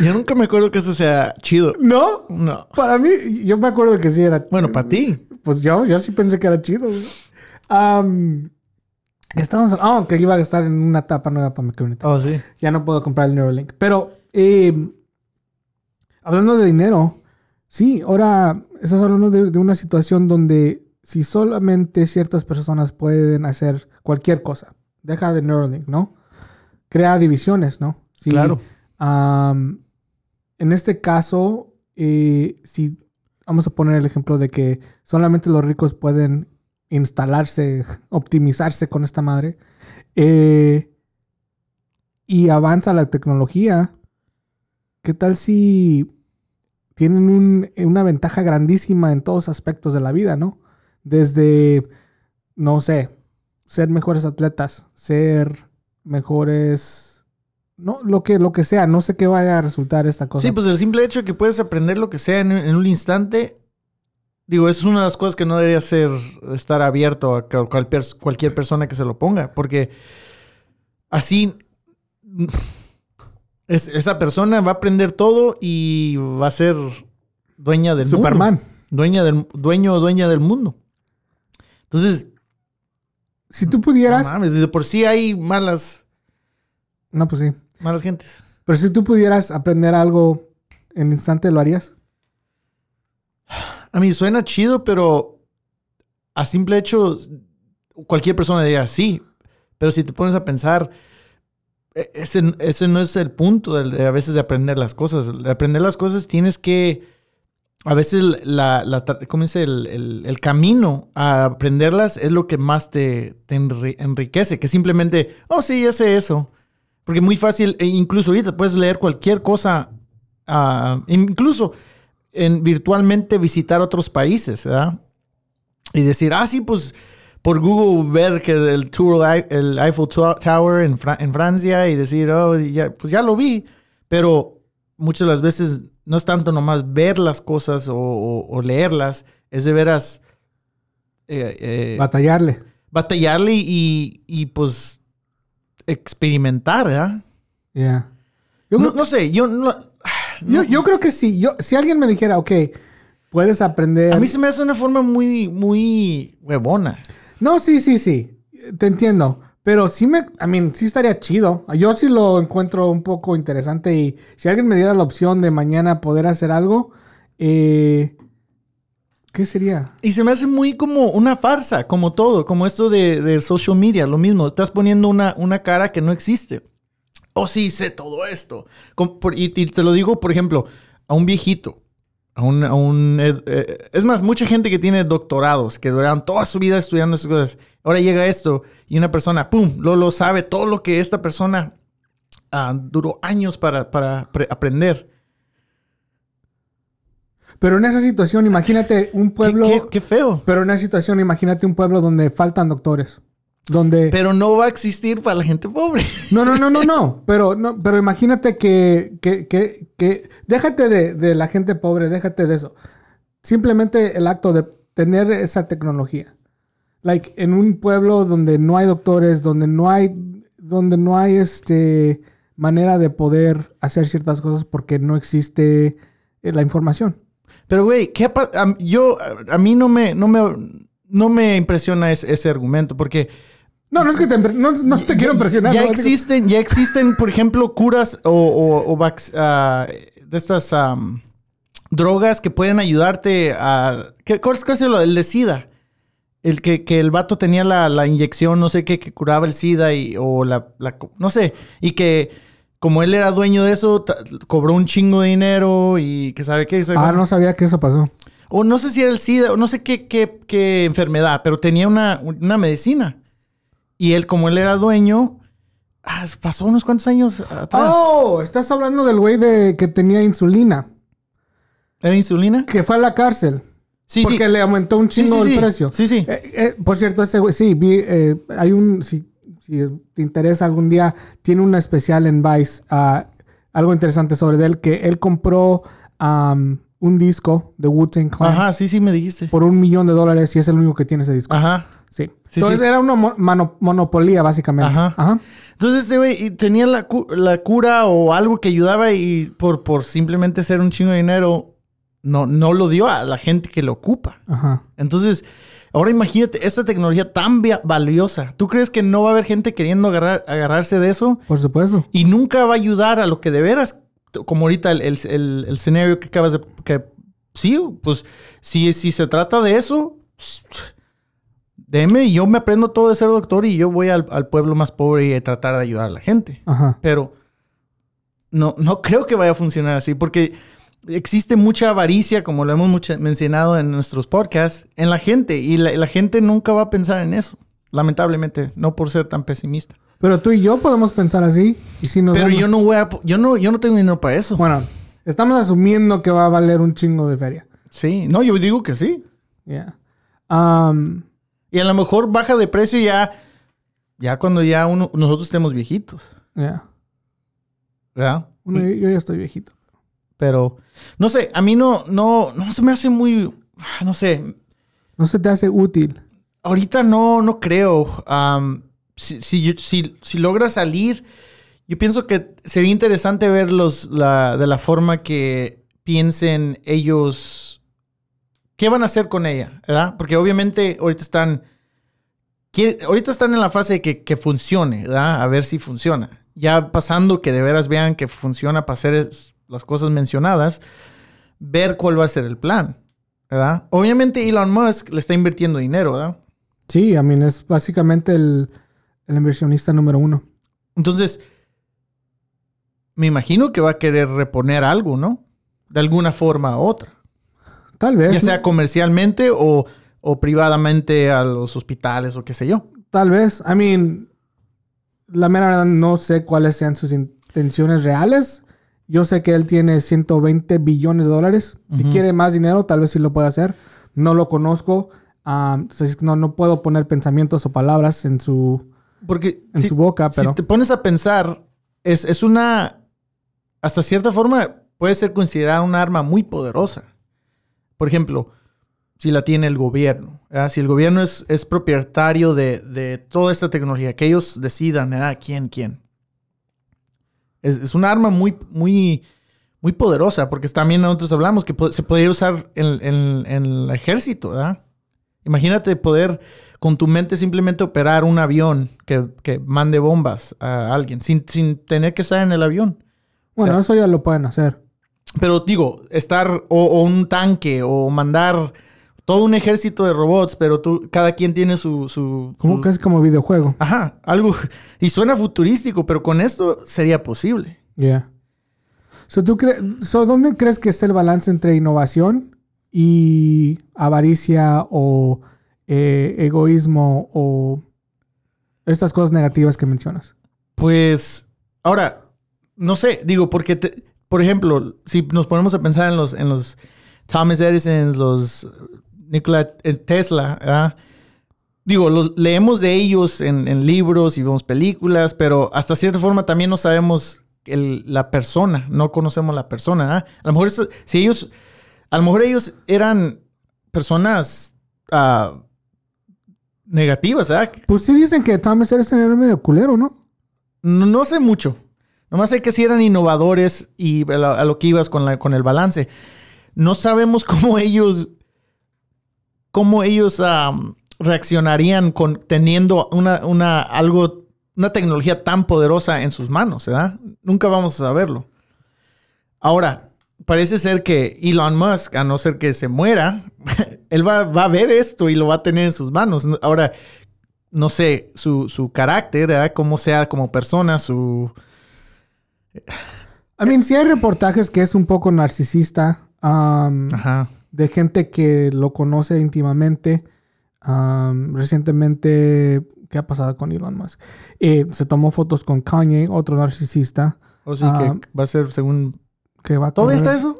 Yo nunca me acuerdo que eso sea chido. ¿No? No. Para mí, yo me acuerdo que sí era. Bueno, para ti. Pues yo, yo sí pensé que era chido. Um, estábamos. Oh, que iba a estar en una tapa nueva para mi camioneta. Oh, sí. Ya no puedo comprar el Neuralink. Pero, eh, hablando de dinero, sí, ahora estás hablando de, de una situación donde si solamente ciertas personas pueden hacer cualquier cosa, deja de Neuralink, ¿no? Crea divisiones, ¿no? Sí, Claro. am, en este caso, eh, si vamos a poner el ejemplo de que solamente los ricos pueden instalarse, optimizarse con esta madre, eh, y avanza la tecnología, ¿qué tal si tienen un- una ventaja grandísima en todos aspectos de la vida, ¿no? Desde, no sé, ser mejores atletas, ser mejores, no, lo que, lo que sea, no sé qué vaya a resultar esta cosa. Sí, pues el simple hecho de que puedes aprender lo que sea en, en un instante. Digo, eso es una de las cosas que no debería ser estar abierto a cual- cualquier, cualquier persona que se lo ponga. Porque así es- esa persona va a aprender todo y va a ser dueña del Superman. mundo. Dueña del, dueño o dueña del mundo. Entonces, Si tú no pudieras, mames, de por sí hay malas, no, pues sí. malas gentes. Pero si tú pudieras aprender algo en instante, ¿lo harías? A mí suena chido, pero a simple hecho, cualquier persona diría sí. Pero si te pones a pensar, e- ese, ese no es el punto de, a veces de aprender las cosas. De aprender las cosas tienes que, a veces la, la ¿cómo dice? El, camino a aprenderlas es lo que más te, te enri- enriquece, que simplemente, oh sí, ya sé eso. Porque muy fácil, e incluso ahorita puedes leer cualquier cosa, ah, incluso en virtualmente visitar otros países, ¿verdad? Y decir, ah, sí, pues por Google ver que el tour, el Eiffel Tow- Tower en, en Francia y decir, oh, ya, pues ya lo vi. Pero muchas de las veces no es tanto nomás ver las cosas o, o- o leerlas, es de veras eh, eh, Batallarle. batallarle y, y, pues experimentar, ¿verdad? Ya. Yo, No, sé, yo no- yo, yo creo que sí. Yo, si alguien me dijera, ok, puedes aprender. A mí se me hace una forma muy, muy huevona. No, sí, sí, sí. Te entiendo. Pero sí me, I mean, sí estaría chido. Yo sí lo encuentro un poco interesante y si alguien me diera la opción de mañana poder hacer algo, eh, ¿qué sería? Y se me hace muy como una farsa, como todo, como esto de, social media, lo mismo. Estás poniendo una, una cara que no existe. Oh, sí, sé todo esto. Y te lo digo, por ejemplo, a un viejito. A un, a un- eh, eh, es más, mucha gente que tiene doctorados, que duraron toda su vida estudiando esas cosas. Ahora llega esto y una persona, ¡pum!, lo, lo sabe todo lo que esta persona ah, duró años para, para pre- aprender. Pero en esa situación, imagínate un ¿Qué, pueblo. qué- qué feo. Pero en esa situación, imagínate un pueblo donde faltan doctores. Donde. Pero no va a existir para la gente pobre. No, no, no, no, no. Pero, no, pero imagínate que, que, que, que- déjate de, de la gente pobre, déjate de eso. Simplemente el acto de tener esa tecnología. Like, en un pueblo donde no hay doctores, donde no hay, donde no hay este manera de poder hacer ciertas cosas porque no existe eh, la información. Pero, güey, ¿qué a- yo, a mí no me, no me, no me impresiona ese, ese argumento porque... No, no es que te, no, no te quiero presionar. Ya ¿no? existen, ya existen, por ejemplo, curas o, o- o ah, de estas drogas que pueden ayudarte a... ¿qué, ¿Cuál es lo del de SIDA? El que, que el vato tenía la, la inyección, no sé qué, que curaba el SIDA y, o la, la- No sé. Y que como él era dueño de eso, cobró un chingo de dinero y que sabe qué. sabe Ah, no sabía que eso pasó. O no sé si era el SIDA, o no sé qué, qué, qué enfermedad, pero tenía una, una medicina. Y él, como él era dueño, ah, pasó unos cuantos años atrás. Oh, estás hablando del güey de que tenía insulina, ¿Era insulina? que fue a la cárcel. Sí, porque sí. le aumentó un chingo sí, el precio. Sí, sí. Eh, eh, por cierto, ese güey, sí, vi, eh, hay un, si, si te interesa algún día, tiene una especial en Vice, ah, algo interesante sobre él, que él compró am, un disco de Wu-Tang Clan Ajá, sí, sí, me dijiste. por un millón de dólares y es el único que tiene ese disco. Ajá. Sí. Sí, Entonces sí. era una mo- mano- monopolía, básicamente. Ajá. Ajá. Entonces este güey tenía la, la cura o algo que ayudaba y por, por simplemente ser un chingo de dinero, no, no lo dio a la gente que lo ocupa. Ajá. Entonces, ahora imagínate esta tecnología tan valiosa. ¿Tú crees que no va a haber gente queriendo agarrar, agarrarse de eso? Por supuesto. y nunca va a ayudar a lo que de veras, como ahorita el, el, el- el escenario que acabas de... Que, sí, pues si, si se trata de eso, deme, yo me aprendo todo de ser doctor y yo voy al, al pueblo más pobre y a tratar de ayudar a la gente. Ajá. Pero no, no creo que vaya a funcionar así porque existe mucha avaricia, como lo hemos mucho- mencionado en nuestros podcasts, en la gente y la, la gente nunca va a pensar en eso. Lamentablemente, no por ser tan pesimista. Pero tú y yo podemos pensar así. Y si nos Pero damos- yo no voy a, yo no, yo no tengo dinero para eso. Bueno, estamos asumiendo que va a valer un chingo de feria. Sí, no, yo digo que sí. Yeah. Um, Y a lo mejor baja de precio ya, ya cuando ya uno, nosotros estemos viejitos, yeah. ¿verdad? Bueno, yo, yo ya estoy viejito. Pero, no sé, a mí no, no, no se me hace muy, ah, no sé, No se te hace útil. ahorita no, no creo. Si, si, si, si logra salir, yo pienso que sería interesante verlos la, de la forma que piensen ellos. ¿Qué van a hacer con ella? ¿Verdad? Porque obviamente ahorita están. quiere- ahorita están en la fase de que, que funcione, ¿verdad? A ver si funciona. Ya pasando que de veras vean que funciona para hacer es- las cosas mencionadas, ver cuál va a ser el plan, ¿verdad? Obviamente Elon Musk le está invirtiendo dinero, ¿verdad? Sí, I mean, es básicamente el, el inversionista número uno. Entonces, me imagino que va a querer reponer algo, ¿no? De alguna forma u otra. Tal vez. Ya ¿no? sea comercialmente o, o privadamente a los hospitales o qué sé yo. Tal vez. I mean, la mera verdad no sé cuáles sean sus intenciones reales. Yo sé que él tiene 120 billones de dólares. Si quiere más dinero, tal vez sí lo puede hacer. No lo conozco. Entonces no, no puedo poner pensamientos o palabras en su, Porque en si, su boca, pero... si te pones a pensar, es, es una... Hasta cierta forma puede ser considerada un arma muy poderosa. Por ejemplo, si la tiene el gobierno. ¿verdad? Si el gobierno es, es propietario de, de toda esta tecnología, que ellos decidan ¿verdad? quién, quién. Es, es un arma muy, muy, muy poderosa, porque también nosotros hablamos que se podría usar en, en- en el ejército, ¿verdad? Imagínate poder con tu mente simplemente operar un avión que, que mande bombas a alguien sin, sin tener que estar en el avión. Bueno, eso ya lo pueden hacer. Pero digo, estar o, o un tanque o mandar todo un ejército de robots, pero tú, cada quien tiene su... su, Como su- es como videojuego. Ajá, algo... Y suena futurístico, pero con esto sería posible. Yeah. So, ¿tú cre- so, ¿Dónde crees que está el balance entre innovación y avaricia o eh, egoísmo o estas cosas negativas que mencionas? Pues, ahora, no sé, digo, porque, te- por ejemplo, si nos ponemos a pensar en los, en los Thomas Edison, los Nikola Tesla, ¿verdad? Digo, los, leemos de ellos en, en libros y vemos películas, pero hasta cierta forma también no sabemos el- la persona, no conocemos la persona, ¿verdad? A lo mejor, eso- si ellos, a lo mejor ellos eran personas ah, negativas, ¿verdad? Pues sí dicen que Thomas Edison era medio culero, ¿no? No, no sé mucho. Nomás sé que sí eran innovadores y a lo, que ibas con, la, con el balance. No sabemos cómo ellos, cómo ellos reaccionarían con teniendo una, una, algo, una tecnología tan poderosa en sus manos, ¿verdad? Nunca vamos a saberlo. Ahora, parece ser que Elon Musk, a no ser que se muera, él va, va, a ver esto y lo va a tener en sus manos. Ahora, no sé, su, su carácter, ¿verdad? Cómo sea como persona, su... I mean, sí hay reportajes que es un poco narcisista. De gente que lo conoce íntimamente. recientemente, ¿qué ha pasado con Elon Musk? Eh, se tomó fotos con Kanye, otro narcisista. O sí, que va a ser según... Que va ¿Todavía está eso?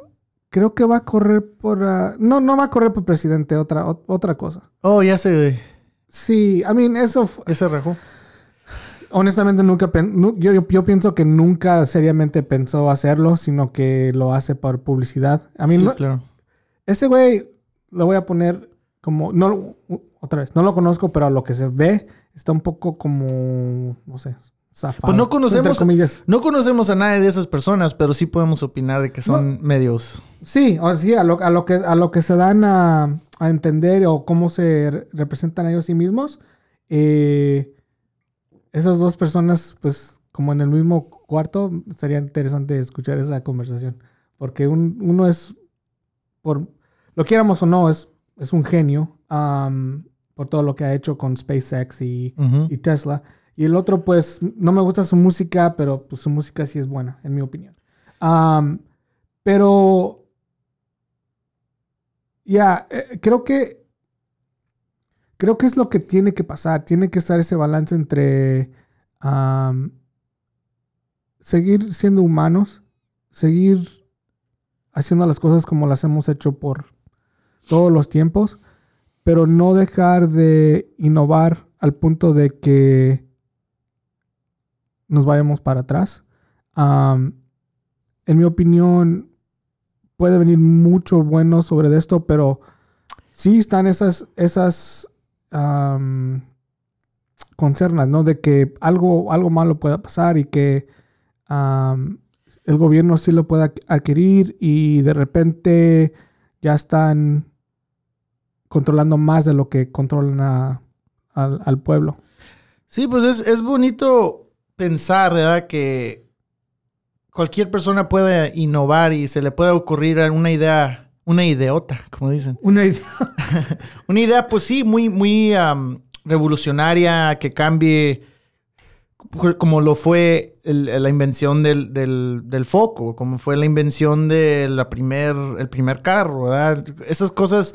Creo que va a correr por... Ah, no, no va a correr por presidente, otra, otra cosa. Oh, ya sé. Sí, I mean, eso... Ese rajó. Honestamente, nunca... Yo, yo, pienso que nunca seriamente pensó hacerlo, sino que lo hace por publicidad. A mí, claro. Ese güey lo voy a poner como... No, otra vez, no lo conozco, pero a lo que se ve está un poco como... No sé, pues no conocemos, no conocemos a nadie de esas personas, pero sí podemos opinar de que son medios. Sí, o sí, a lo, a lo, que, a lo que se dan a, entender o cómo se representan ellos sí mismos. Eh, esas dos personas, pues, como en el mismo cuarto, sería interesante escuchar esa conversación. Porque uno es, por lo quieramos o no, es, es un genio por todo lo que ha hecho con SpaceX y, y Tesla. Y el otro, pues, no me gusta su música, pero pues, su música sí es buena, en mi opinión. pero, ya, eh, creo que, creo que es lo que tiene que pasar. Tiene que estar ese balance entre seguir siendo humanos, seguir haciendo las cosas como las hemos hecho por todos los tiempos, pero no dejar de innovar al punto de que nos vayamos para atrás. en mi opinión, puede venir mucho bueno sobre esto, pero sí están esas, esas concernas, ¿no? De que algo, algo malo pueda pasar y que el gobierno sí lo pueda adquirir y de repente ya están controlando más de lo que controlan al, pueblo. Sí, pues es, es bonito pensar, ¿verdad? Que cualquier persona puede innovar y se le puede ocurrir una idea, una ideota, como dicen. Una idea. una idea, pues sí, muy, muy revolucionaria, que cambie, como lo fue la invención del, foco, como fue la invención del primer, el primer carro, ¿verdad? Esas cosas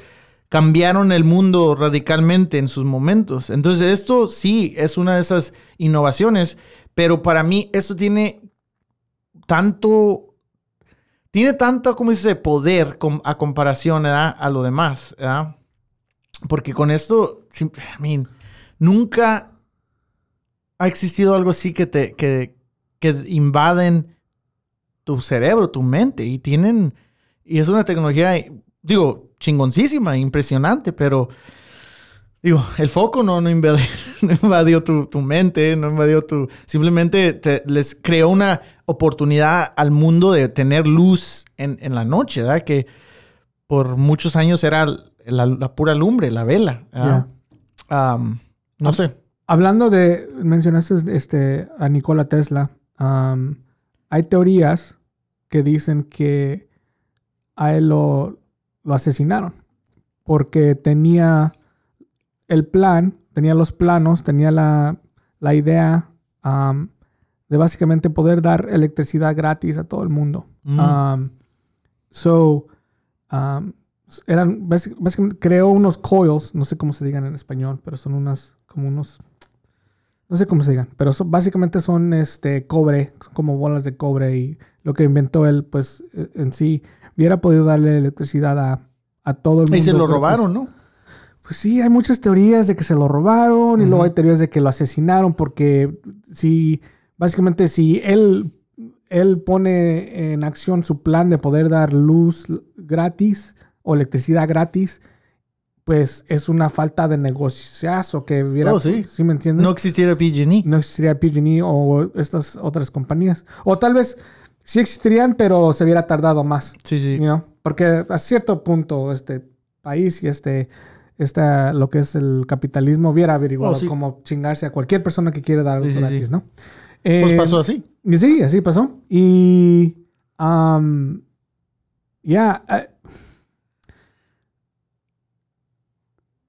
cambiaron el mundo radicalmente en sus momentos. Entonces, esto sí es una de esas innovaciones pero para mí esto tiene tanto, tiene tanto, como dice, poder a comparación a lo demás, ¿verdad? Porque con esto, nunca ha existido algo así que te, que invaden tu cerebro, tu mente y tienen, y es una tecnología, digo, chingoncísima, impresionante, pero Digo, el foco no, no invadió, tu, mente, no invadió tu... Simplemente les creó una oportunidad al mundo de tener luz en, la noche, ¿verdad? Que por muchos años era la, pura lumbre, la vela. no sé. Hablando de, mencionaste este, a Nikola Tesla, hay teorías que dicen que a él lo, lo asesinaron porque tenía el plan, tenía los planos, tenía la, idea de básicamente poder dar electricidad gratis a todo el mundo. Mm. so, eran, básicamente creó unos coils, no sé cómo se digan en español, pero son unas, como unos, no sé cómo se digan, pero básicamente son este cobre, como bolas de cobre y lo que inventó él, pues e, en sí, hubiera podido darle electricidad a, a todo el mundo. Y se lo robaron, ¿no? Pues sí, hay muchas teorías de que se lo robaron y luego hay teorías de que lo asesinaron porque si, básicamente si él, él pone en acción su plan de poder dar luz gratis o electricidad gratis, pues es una falta de negociazo que hubiera. Oh, sí. ¿Sí me entiendes? No existiera PG&E. no existiría PG&E o estas otras compañías. O tal vez sí existirían, pero se hubiera tardado más. Sí, sí. you know? Porque a cierto punto este país y este, esta, lo que es el capitalismo hubiera averiguado Oh, sí. cómo chingarse a cualquier persona que quiere dar algo Sí, gratis, sí. Pues Eh, pasó así. sí, así pasó. Y. um, ya. eh,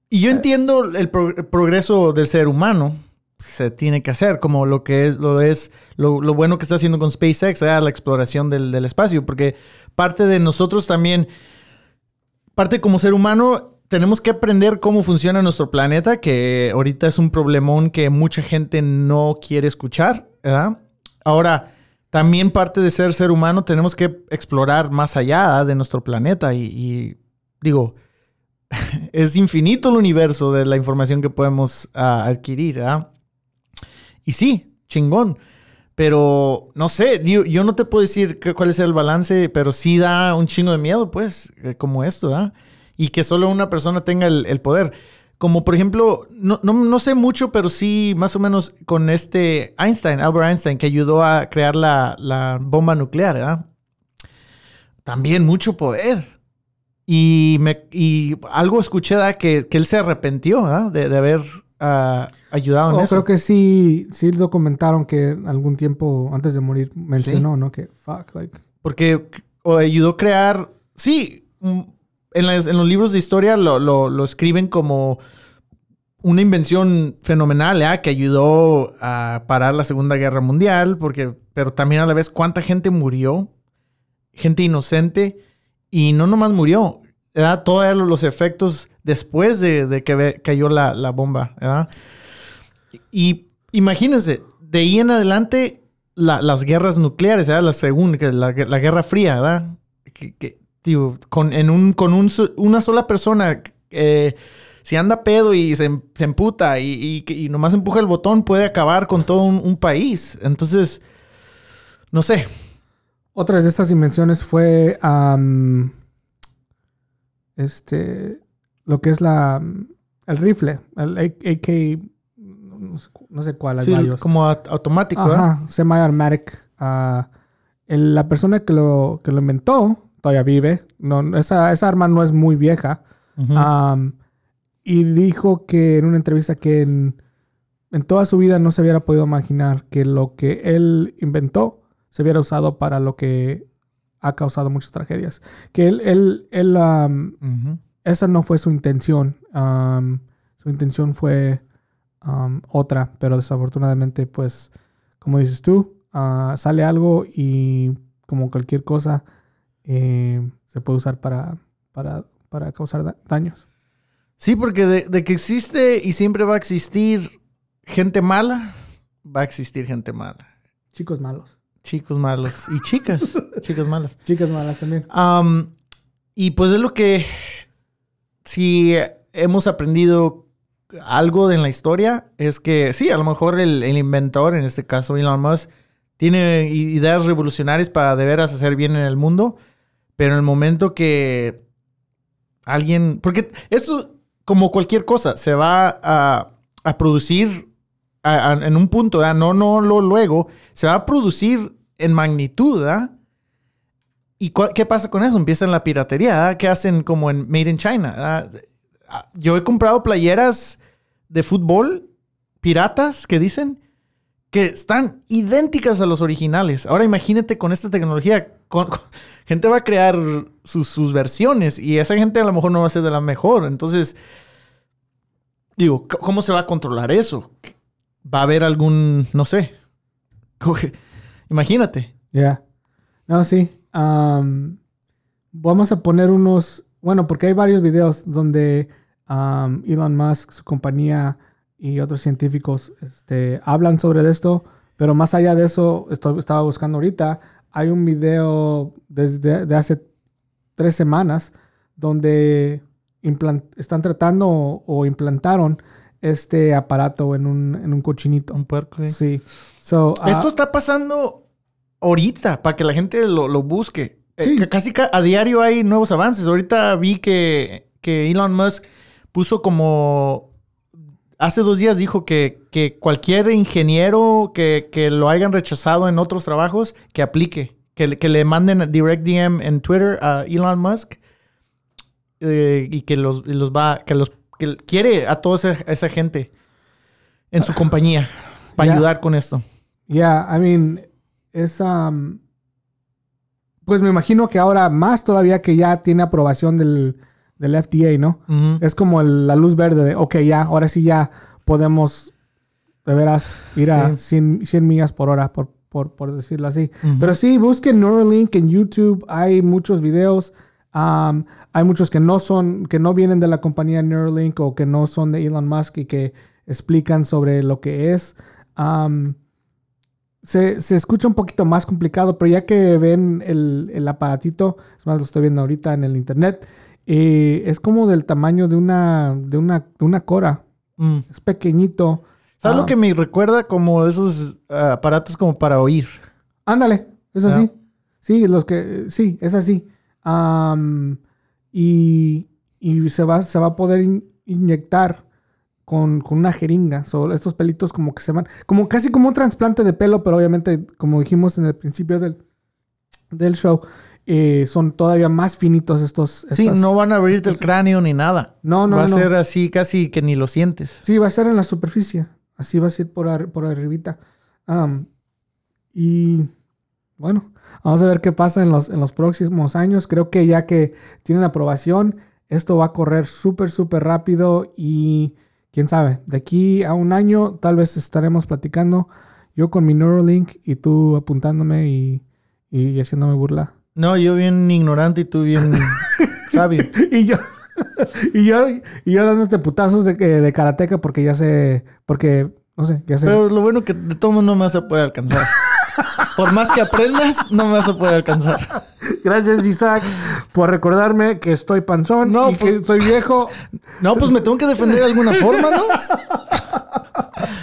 Y yo entiendo el, pro- el progreso del ser humano. Se tiene que hacer, como lo que es lo, es, lo, lo bueno que está haciendo con SpaceX, la exploración del, del espacio. Porque parte de nosotros también, parte como ser humano, tenemos que aprender cómo funciona nuestro planeta, que ahorita es un problemón que mucha gente no quiere escuchar, ¿verdad? Ahora, también parte de ser ser humano, tenemos que explorar más allá ¿verdad? de nuestro planeta y, digo, es infinito el universo de la información que podemos ah, adquirir, ¿ah? Y sí, chingón. Pero no sé, yo, no te puedo decir cuál es el balance, pero sí da un chingo de miedo, pues, eh, como esto, ¿ah? Y que solo una persona tenga el, el poder. Como por ejemplo, no, no, no sé mucho, pero sí más o menos con este Einstein, Albert Einstein, que ayudó a crear la, la bomba nuclear, ¿verdad? También mucho poder. Y, me, y algo escuché ¿verdad? que, que él se arrepintió ¿verdad? de, de haber ah, ayudado en oh, eso. creo que sí, sí documentaron que algún tiempo antes de morir mencionó, ¿no? Que fuck, like. Porque o ayudó a crear. Sí, mm, en, las- los libros de historia lo, lo- lo escriben como una invención fenomenal, ¿eh? que ayudó a parar la Segunda Guerra Mundial, porque, pero también a la vez cuánta gente murió, gente inocente, y no nomás murió, ¿verdad? todos los efectos después de, que cayó la, bomba. ¿verdad? Y imagínense, de ahí en adelante, la- las guerras nucleares, la segunda, la, Guerra Fría, ¿verdad? Con, en un, con un una sola persona, eh, si anda pedo y se, se emputa y, y, nomás empuja el botón, puede acabar con todo un, un país. Entonces, no sé. Otras de estas invenciones fue este lo que es la el rifle, el AK no sé, cu- no sé cuál, hay Sí, varios. como automático. Ajá, semi-automatic. ah, la persona que lo, que lo inventó todavía vive. No, esa, esa arma no es muy vieja. Y dijo que en una entrevista que en, en toda su vida no se hubiera podido imaginar que lo que él inventó se hubiera usado para lo que ha causado muchas tragedias. Que él, él, él, esa no fue su intención. Su intención fue otra, pero desafortunadamente, pues, como dices tú, ah, sale algo y como cualquier cosa, eh, se puede usar para, para, para causar da- daños. Sí, porque de, de que existe y siempre va a existir gente mala, va a existir gente mala. Chicos malos. Chicos malos y chicas, chicas malas. Chicas malas también. Am, y pues es lo que si hemos aprendido algo en la historia es que sí, a lo mejor el, el inventor, en este caso Elon Musk, tiene ideas revolucionarias para de veras hacer bien en el mundo, pero en el momento que alguien, porque esto como cualquier cosa se va a, a producir en un punto, ¿verdad? no no lo luego, se va a producir en magnitud, ¿verdad? ¿Y qué pasa con eso? Empiezan la piratería, ¿verdad? ¿Qué hacen como en Made in China? Ah, Yo he comprado playeras de fútbol piratas que dicen que están idénticas a los originales. Ahora imagínate con esta tecnología, gente va a crear sus, sus versiones y esa gente a lo mejor no va a ser de la mejor. Entonces, digo, ¿cómo se va a controlar eso? Va a haber algún, no sé. Imagínate. Ya. No, sí. Am, vamos a poner unos. Bueno, porque hay varios videos donde Elon Musk, su compañía y otros científicos este, hablan sobre esto. Pero más allá de eso, esto, estaba buscando ahorita. Hay un video desde de hace tres semanas donde están tratando o, o implantaron este aparato en un, en un cochinito. Un puerco. ¿sí? Sí. So, ah, Esto está pasando ahorita para que la gente lo, lo busque. Eh, Sí. casi ca- a diario hay nuevos avances. Ahorita vi que, que Elon Musk puso como hace dos días dijo que, que cualquier ingeniero que, que, lo hayan rechazado en otros trabajos, que aplique. Que, que le manden direct DM en Twitter a Elon Musk eh, y que los, los va, que los que quiere a toda esa, esa gente en su compañía para ayudar con esto. Yeah, I mean, es um, pues me imagino que ahora más todavía que ya tiene aprobación del, del FDA, ¿no? Es como la luz verde de, ok, ya, ahora sí ya podemos, de veras, ir a 100, millas por hora, por, por, decirlo así. Pero sí, busquen Neuralink en YouTube, hay muchos videos. Um, hay muchos que no son, que no vienen de la compañía Neuralink o que no son de Elon Musk y que explican sobre lo que es. Um, se, escucha un poquito más complicado, pero ya que ven el, aparatito, es más, lo estoy viendo ahorita en el internet, eh, es como del tamaño de una, de una, de una cora. Mm. Es pequeñito. ¿Sabes lo ah. que me recuerda como esos ah, aparatos como para oír? Ándale, es así. Sí, los que, sí, es así. y, y se, va, se va a poder inyectar con, una jeringa. estos pelitos como que se van, como casi como un trasplante de pelo, pero obviamente, como dijimos en el principio del, del show, eh, son todavía más finitos estos. sí, no van a abrirte el cráneo ni nada. No, no, Va a ser así casi que ni lo sientes. Sí, va a ser en la superficie. Así va a ser por, por arribita. y bueno, vamos a ver qué pasa en los, en los próximos años. Creo que ya que tienen aprobación, esto va a correr súper, súper rápido y quién sabe, de aquí a un año tal vez estaremos platicando yo con mi Neuralink y tú apuntándome y, y haciéndome burla. No, yo bien ignorante y tú bien sabio. y yo. Y yo, y yo dándote putazos de, de karateca porque ya sé. Porque, no sé, ya sé. Pero lo bueno que de todo no me vas a poder alcanzar. Por más que aprendas, no me vas a poder alcanzar. Gracias, Isaac, por recordarme que estoy panzón y que pues, estoy viejo. No, pues me tengo que defender de alguna forma, ¿no?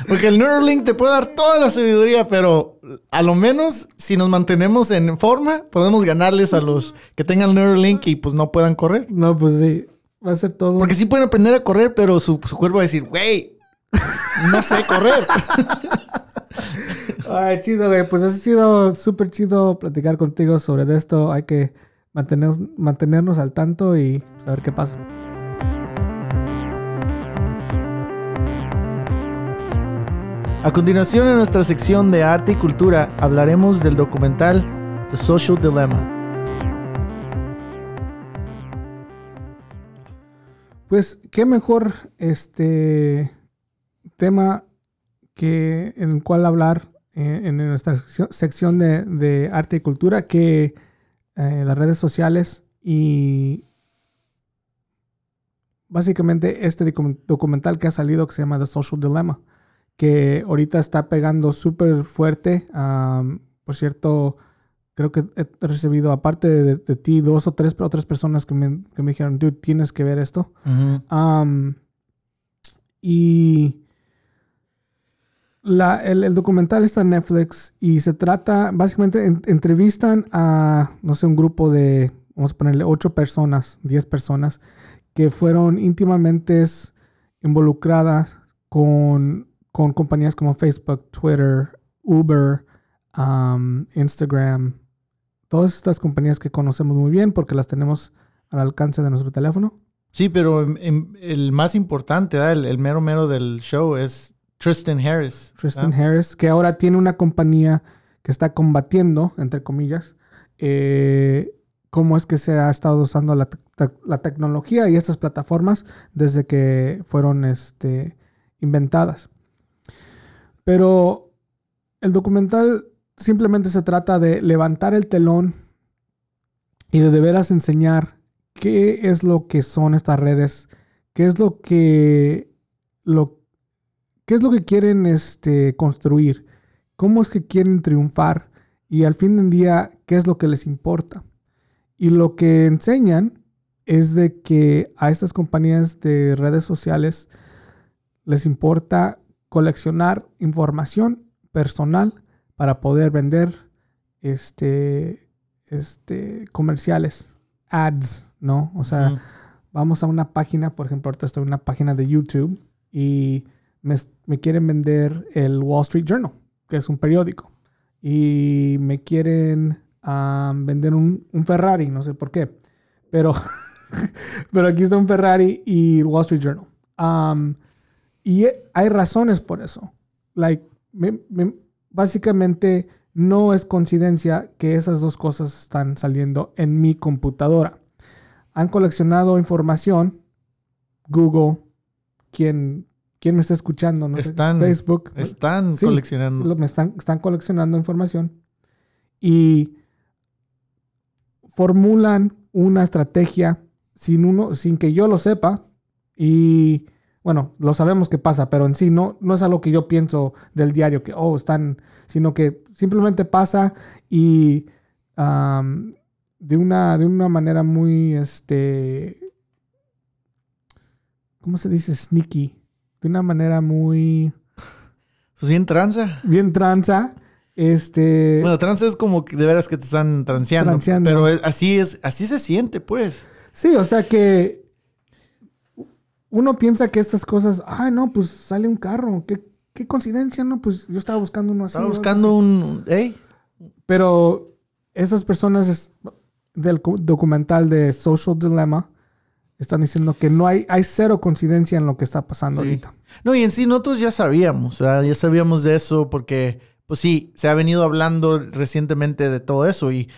Porque el Neuralink te puede dar toda la sabiduría, pero a lo menos si nos mantenemos en forma, podemos ganarles a los que tengan Neuralink y pues no puedan correr. No, pues sí, va a ser todo. Porque sí pueden aprender a correr, pero su, su cuerpo va a decir, güey, no sé correr. Ay, chido, güey. Pues ha sido súper chido platicar contigo sobre esto. Hay que mantenernos, mantenernos al tanto y saber qué pasa. A continuación, en nuestra sección de arte y cultura, hablaremos del documental The Social Dilemma. Pues, qué mejor este tema que en el cual hablar eh, en nuestra sección de, arte y cultura que eh, las redes sociales y básicamente este documental que ha salido que se llama The Social Dilemma que ahorita está pegando súper fuerte. por cierto, creo que he recibido, aparte de, ti, dos o tres otras personas que me, que me dijeron, tú tienes que ver esto. y la, el, documental está en Netflix y se trata, básicamente, entrevistan a, no sé, un grupo de, vamos a ponerle, ocho personas, diez personas, que fueron íntimamente involucradas con con compañías como Facebook, Twitter, Uber, um, Instagram, todas estas compañías que conocemos muy bien porque las tenemos al alcance de nuestro teléfono. Sí, pero el más importante, el, mero mero del show es Tristan Harris. Tristan Harris, que ahora tiene una compañía que está combatiendo, entre comillas, eh, cómo es que se ha estado usando la, la, tecnología y estas plataformas desde que fueron este, inventadas. Pero el documental simplemente se trata de levantar el telón y de de veras enseñar qué es lo que son estas redes, qué es lo que lo qué es lo que quieren este, construir, cómo es que quieren triunfar y al fin del día qué es lo que les importa. Y lo que enseñan es de que a estas compañías de redes sociales les importa coleccionar información personal para poder vender este, este, comerciales, ads, ¿no? O sea, vamos a una página, por ejemplo, ahorita estoy en una página de YouTube y me, me quieren vender el Wall Street Journal, que es un periódico, y me quieren vender un, un, Ferrari, no sé por qué, pero, pero aquí está un Ferrari y Wall Street Journal. Y hay razones por eso. Like, básicamente no es coincidencia que esas dos cosas están saliendo en mi computadora. Han coleccionado información, Google, quien, quien me está escuchando, no están, sé, Facebook. Están coleccionando. están, están coleccionando información y formulan una estrategia sin, uno, sin que yo lo sepa y bueno, lo sabemos que pasa, pero en sí no, no es algo que yo pienso del diario, que, oh, están, sino que simplemente pasa y de, una, de una manera muy, este, ¿cómo se dice? Sneaky. De una manera muy... Pues bien tranza. Bien tranza. Este. Bueno, tranza es como que de veras que te están transeando. Pero así es, así se siente, pues. Sí, o sea que uno piensa que estas cosas, ah, no, pues sale un carro, qué, qué coincidencia, ¿no? Pues yo estaba buscando uno así. Estaba buscando un, ¿eh? Pero esas personas del documental de Social Dilemma están diciendo que no hay, hay cero coincidencia en lo que está pasando ahorita. No, y en sí nosotros ya sabíamos, ya sabíamos de eso porque, pues sí, se ha venido hablando recientemente de todo eso y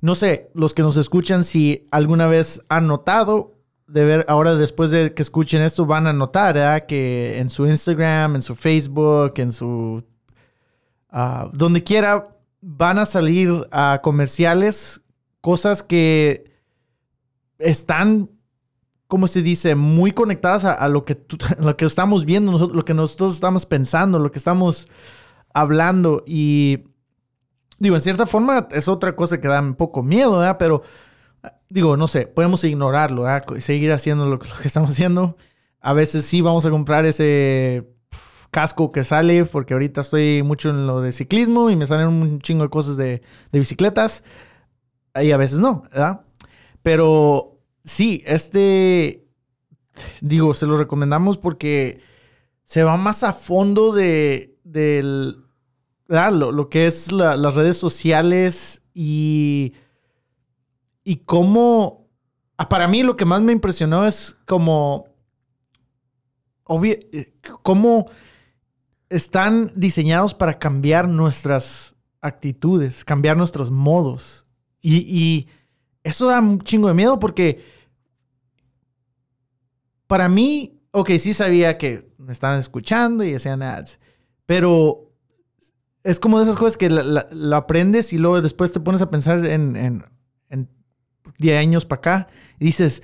no sé, los que nos escuchan, si alguna vez han notado de ver, ahora después de que escuchen esto, van a notar que en su Instagram, en su Facebook, en su... Ah, donde quiera, van a salir a comerciales, cosas que están, como se dice, muy conectadas a, lo, que lo que estamos viendo, nosotros, lo que nosotros estamos pensando, lo que estamos hablando. Y digo, en cierta forma es otra cosa que da un poco miedo. Pero digo, no sé, podemos ignorarlo, y seguir haciendo lo, que estamos haciendo. A veces sí vamos a comprar ese casco que sale, porque ahorita estoy mucho en lo de ciclismo y me salen un chingo de cosas de, de bicicletas. Y a veces no, ¿verdad? Pero sí, este, digo, se lo recomendamos porque se va más a fondo de, del, lo, lo, que es las redes sociales y y cómo, ah, para mí lo que más me impresionó es como, eh, cómo están diseñados para cambiar nuestras actitudes, cambiar nuestros modos. Y, eso da un chingo de miedo porque para mí, ok, sí sabía que me estaban escuchando y hacían ads, pero es como de esas cosas que la, aprendes y luego después te pones a pensar en 10 años para acá, y dices,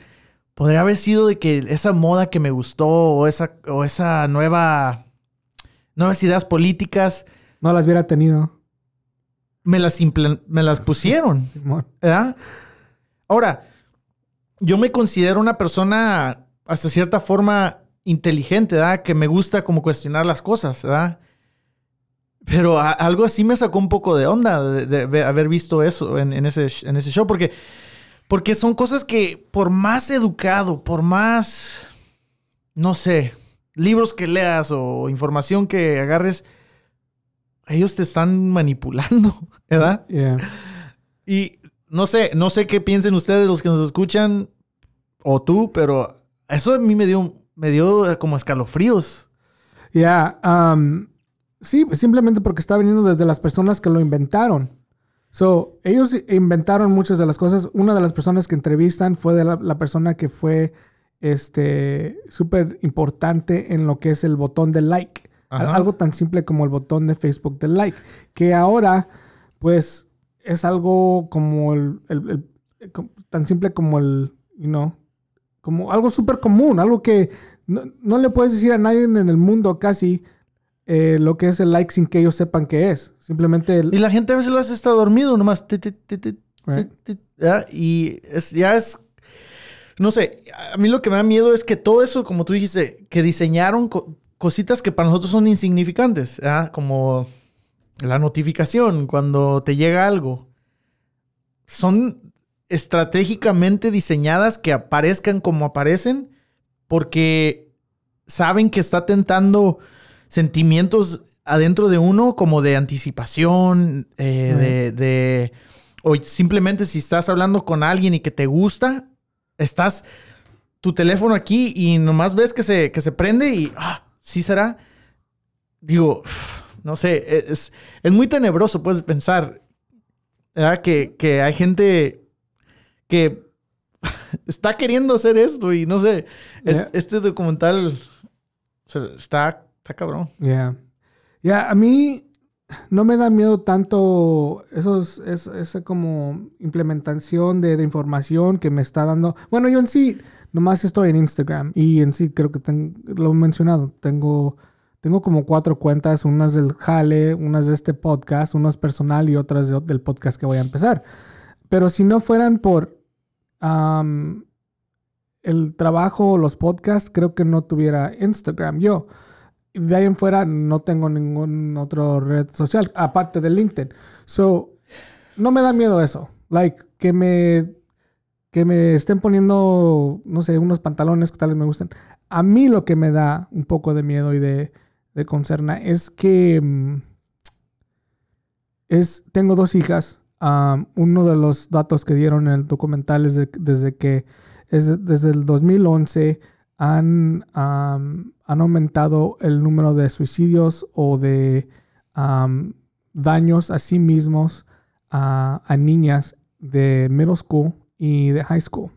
podría haber sido de que esa moda que me gustó o esa, o esa nueva, nuevas ideas políticas. No las hubiera tenido. Me las, me las pusieron. ¿verdad? Ahora, yo me considero una persona hasta cierta forma inteligente, ¿verdad? Que me gusta como cuestionar las cosas, ¿verdad? Pero algo así me sacó un poco de onda de, haber visto eso en, ese, en ese show, porque porque son cosas que por más educado, por más, no sé, libros que leas o información que agarres, ellos te están manipulando, ¿verdad? Y no sé, no sé qué piensen ustedes los que nos escuchan o tú, pero eso a mí me dio, me dio como escalofríos. Ya, um, sí, simplemente porque está viniendo desde las personas que lo inventaron. So, ellos inventaron muchas de las cosas. Una de las personas que entrevistan fue de la, persona que fue este súper importante en lo que es el botón de like. Algo tan simple como el botón de Facebook de like. Que ahora, pues, es algo como el, tan simple como el, you know, como algo súper común, algo que no, no, le puedes decir a nadie en el mundo casi eh, lo que es el like sin que ellos sepan qué es. Simplemente. Y la gente a veces lo hace estar dormido nomás. Y es, ya es. No sé, a mí lo que me da miedo es que todo eso, como tú dijiste, que diseñaron cositas que para nosotros son insignificantes, como la notificación cuando te llega algo. Son estratégicamente diseñadas que aparezcan como aparecen porque saben que está tentando sentimientos adentro de uno como de anticipación, eh, de, de, o simplemente si estás hablando con alguien y que te gusta, estás tu teléfono aquí y nomás ves que se, que se prende y, ah, sí será. Digo, no sé, es, es muy tenebroso, puedes pensar, Que, que hay gente que está queriendo hacer esto y no sé, este documental está, está cabrón. Ya. Ya, a mí no me da miedo tanto esos, esa como implementación de, información que me está dando. Bueno, yo en sí nomás estoy en Instagram y en sí creo que lo he mencionado. Tengo, tengo como cuatro cuentas, unas del Jale, unas de este podcast, unas personal y otras del podcast que voy a empezar. Pero si no fueran por el trabajo o los podcasts, creo que no tuviera Instagram yo de ahí en fuera no tengo ningún otro red social aparte de LinkedIn. So, no me da miedo eso. Like, que me, que me estén poniendo, no sé, unos pantalones que tal vez me gusten. A mí lo que me da un poco de miedo y de, de concerna es que mm, es, tengo dos hijas. uno de los datos que dieron en el documental es desde que es desde el 2011 han, han aumentado el número de suicidios o de daños a sí mismos a, niñas de middle school y de high school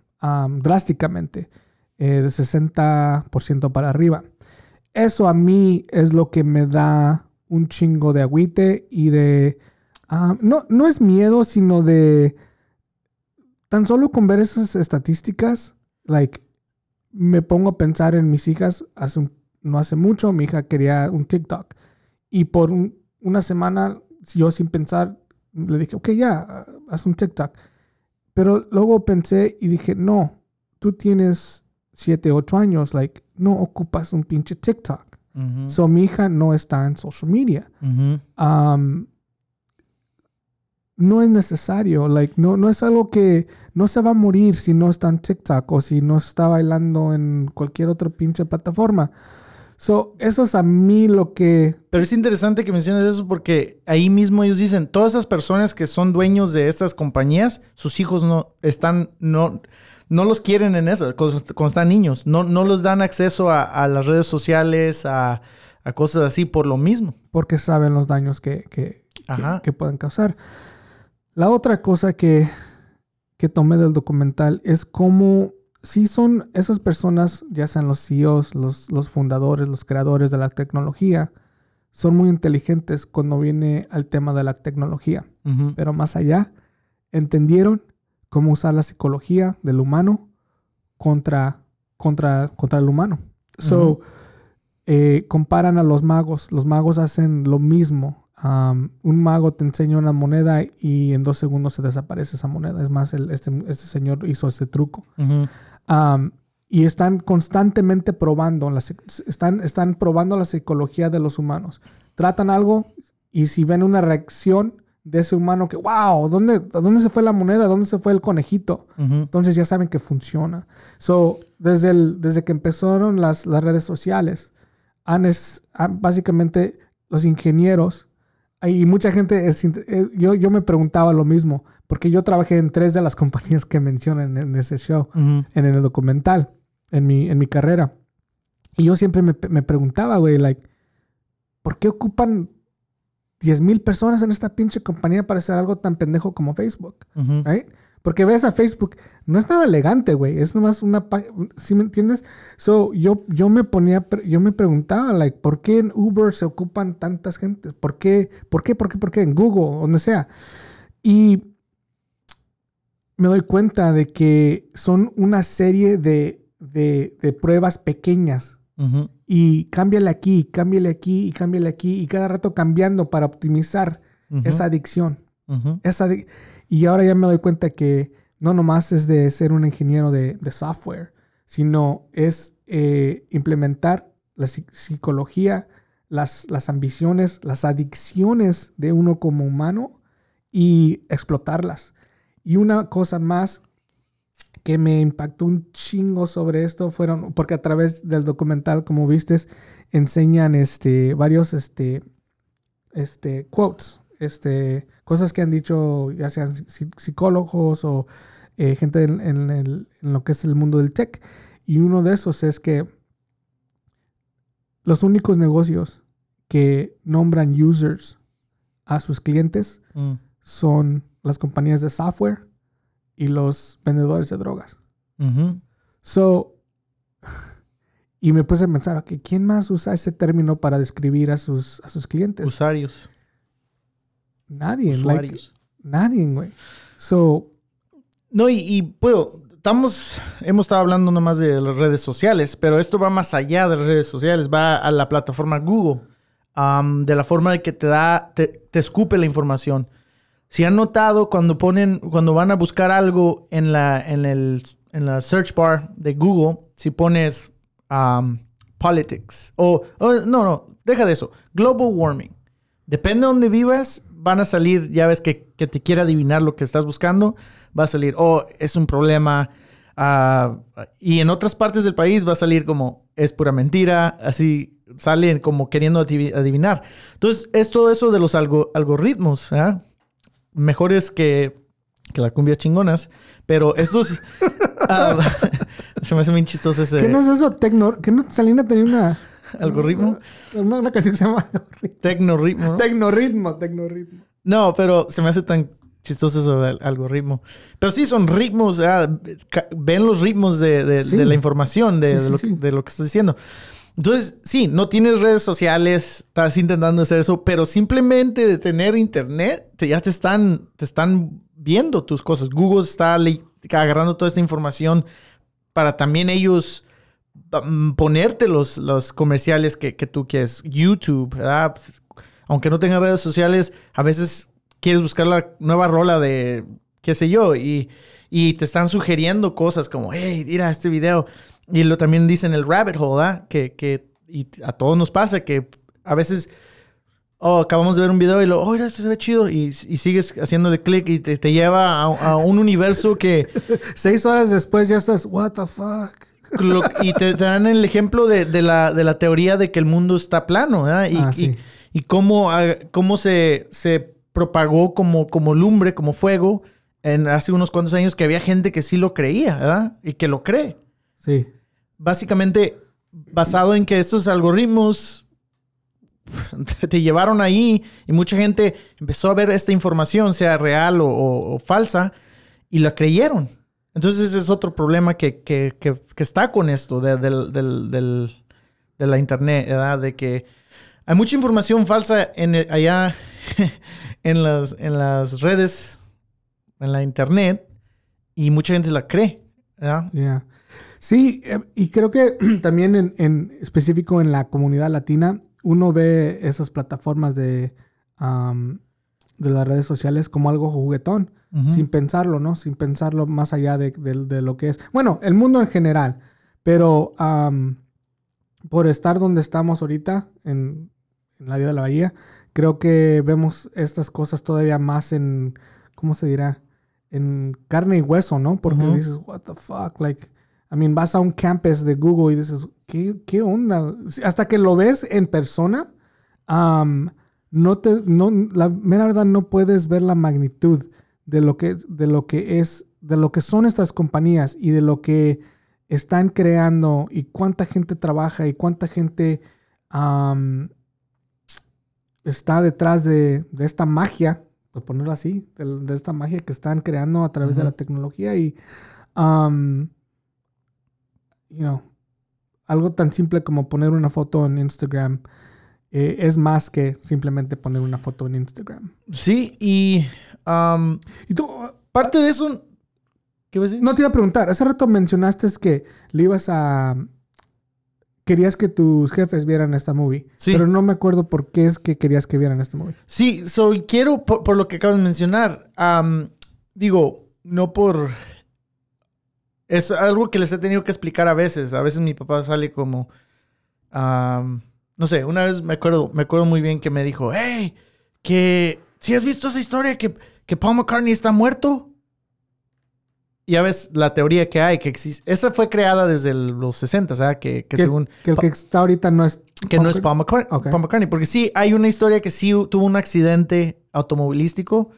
drásticamente, eh, de 60% para arriba. Eso a mí es lo que me da un chingo de agüite y de... no, no es miedo, sino de... Tan solo con ver esas estadísticas, like, me pongo a pensar en mis hijas. Hace no hace mucho mi hija quería un TikTok. Y por una semana, yo sin pensar, le dije, ok, ya, haz un TikTok. Pero luego pensé y dije, no, tú tienes 7, 8 años, like, no ocupas un pinche TikTok. So mi hija no está en social media no es necesario. Like, no, no es algo que no se va a morir si no está en TikTok o si no está bailando en cualquier otra pinche plataforma. So, eso es a mí lo que... Pero es interesante que menciones eso porque ahí mismo ellos dicen, todas esas personas que son dueños de estas compañías, sus hijos no están, no, no los quieren en eso, cuando, están niños. No, no les dan acceso a, las redes sociales, a, cosas así por lo mismo. Porque saben los daños que, que, que pueden causar. La otra cosa que, que tomé del documental es cómo si son esas personas, ya sean los CEOs, los, los fundadores, los creadores de la tecnología, son muy inteligentes cuando viene al tema de la tecnología. Pero más allá, entendieron cómo usar la psicología del humano contra, contra, contra el humano. So, eh, comparan a los magos. Los magos hacen lo mismo un mago te enseña una moneda y en dos segundos se desaparece esa moneda. Es más, este, este, señor hizo ese truco. y están constantemente probando, están, están probando la psicología de los humanos. Tratan algo y si ven una reacción de ese humano que, wow, ¿dónde, ¿dónde se fue la moneda? ¿Dónde se fue el conejito? Entonces ya saben que funciona. So, desde, el, desde que empezaron las, las redes sociales, han, es, básicamente los ingenieros y mucha gente, eh, yo, yo me preguntaba lo mismo, porque yo trabajé en tres de las compañías que mencionan en ese show, en el documental, en mi, en mi carrera. Y yo siempre me, me preguntaba, güey, like, ¿por qué ocupan 10 mil personas en esta pinche compañía para hacer algo tan pendejo como Facebook? right? Porque ves a Facebook, no es nada elegante, güey. Es nomás una ¿Sí me entiendes? So, yo, yo me ponía, yo me preguntaba, like, ¿por qué en Uber se ocupan tantas gentes? ¿Por qué? ¿Por qué? ¿Por qué? ¿Por qué? En Google, donde sea. Y me doy cuenta de que son una serie de, pruebas pequeñas. Y cámbiale aquí, cámbiale aquí y cámbiale aquí. Y cada rato cambiando para optimizar esa adicción. Esa adicción y ahora ya me doy cuenta que no nomás es de ser un ingeniero de, software, sino es eh, implementar la psicología, las, las ambiciones, las adicciones de uno como humano y explotarlas. Y una cosa más que me impactó un chingo sobre esto fueron, porque a través del documental, como vistes, enseñan este, varios este, este, quotes, este, cosas que han dicho ya sean psicólogos o eh, gente en, en lo que es el mundo del tech. Y uno de esos es que los únicos negocios que nombran users a sus clientes mm. son las compañías de software y los vendedores de drogas. So, y me puse a pensar, okay, ¿quién más usa ese término para describir a sus, a sus clientes? Usuarios. Nadie. Usuarios. nadie, güey. So. No, y, y puedo, estamos, hemos estado hablando nomás de las redes sociales, pero esto va más allá de las redes sociales, va a la plataforma Google, de la forma de que te da, te, escupe la información. Si han notado cuando ponen, cuando van a buscar algo en la, en el, en la search bar de Google, si pones politics o, no, no, deja de eso, global warming. Depende de dónde vivas, van a salir, ya ves que, que te quiere adivinar lo que estás buscando va a salir, oh, es un problema. Ah, y en otras partes del país va a salir como, es pura mentira, así salen como queriendo adivinar. Entonces, es todo eso de los algoritmos, ¿eh? mejores que, que las cumbias chingonas, pero estos... Ah, se me hace muy chistoso ese... ¿Qué no es eso? Tecno... ¿Qué no Salina tenía una... ¿Algoritmo? Una, una canción que se llama... Tecnoritmo. ¿no? Tecnoritmo, tecnoritmo. No, pero se me hace tan chistoso eso del algoritmo. Pero sí, son ritmos, ven los ritmos de, la información, de, lo, que estás diciendo. Entonces, sí, no tienes redes sociales, estás intentando hacer eso, pero simplemente de tener internet, ya te están, te están viendo tus cosas. Google está agarrando toda esta información para también ellos ponerte los, los comerciales que, que tú quieres. YouTube, aunque no tengas redes sociales, a veces quieres buscar la nueva rola de qué sé yo y, te están sugiriendo cosas como, hey, mira este video. Y lo también dicen el rabbit hole, ¿ah? Que, que y a todos nos pasa que a veces, oh, acabamos de ver un video y lo, oh, mira, este se ve chido. Y, sigues haciéndole clic y te, lleva a, un universo que... Seis horas después ya estás, what the fuck. Y te, dan el ejemplo de, la, de, la, teoría de que el mundo está plano, ¿verdad? Y, ah, y, cómo, ah, cómo se, se propagó como, como lumbre, como fuego, en hace unos cuantos años que había gente que sí lo creía, ¿verdad? Y que lo cree. Sí. Básicamente, basado en que estos algoritmos te llevaron ahí y mucha gente empezó a ver esta información, sea real o, falsa, y la creyeron. Entonces es otro problema que, que, que, está con esto de, de la internet, ¿verdad? De que hay mucha información falsa en allá en las, en las redes, en la internet, y mucha gente la cree. ¿verdad? Sí, eh, y creo que también en, en, específico en la comunidad latina, uno ve esas plataformas de, de las redes sociales como algo juguetón, sin pensarlo, ¿no? Sin pensarlo más allá de, de, lo que es. Bueno, el mundo en general, pero por estar donde estamos ahorita, en, en la vida de la bahía, creo que vemos estas cosas todavía más en, ¿cómo se dirá? En carne y hueso, ¿no? Porque dices, what the fuck, like, I mean, vas a un campus de Google y dices, ¿qué, qué onda? Hasta que lo ves en persona, no te, no, la mera verdad no puedes ver la magnitud de lo que, de lo que es, de lo que son estas compañías y de lo que están creando y cuánta gente trabaja y cuánta gente está detrás de, esta magia, por ponerlo así, de, esta magia que están creando a través de la tecnología y, um, you know, algo tan simple como poner una foto en Instagram eh, es más que simplemente poner una foto en Instagram. Sí, y, um, y tú, parte de eso, ¿qué vas a decir? No te iba a preguntar, hace rato mencionaste que le ibas a querías que tus jefes vieran esta movie. Sí. Pero no me acuerdo por qué es que querías que vieran esta movie. Sí, soy quiero, por, lo que acabas de mencionar, digo, no por... Es algo que les he tenido que explicar a veces. A veces mi papá sale como... no sé, una vez me acuerdo, me acuerdo muy bien que me dijo, hey, que si has visto esa historia que, que Paul McCartney está muerto. ya ves la teoría que hay, que existe. Esa fue creada desde el- los 60, ¿sabes? Que, que Que, según. que el que está ahorita no es... Que no es Paul McCartney. Paul McCartney. Porque sí, hay una historia que sí tuvo un accidente automovilístico,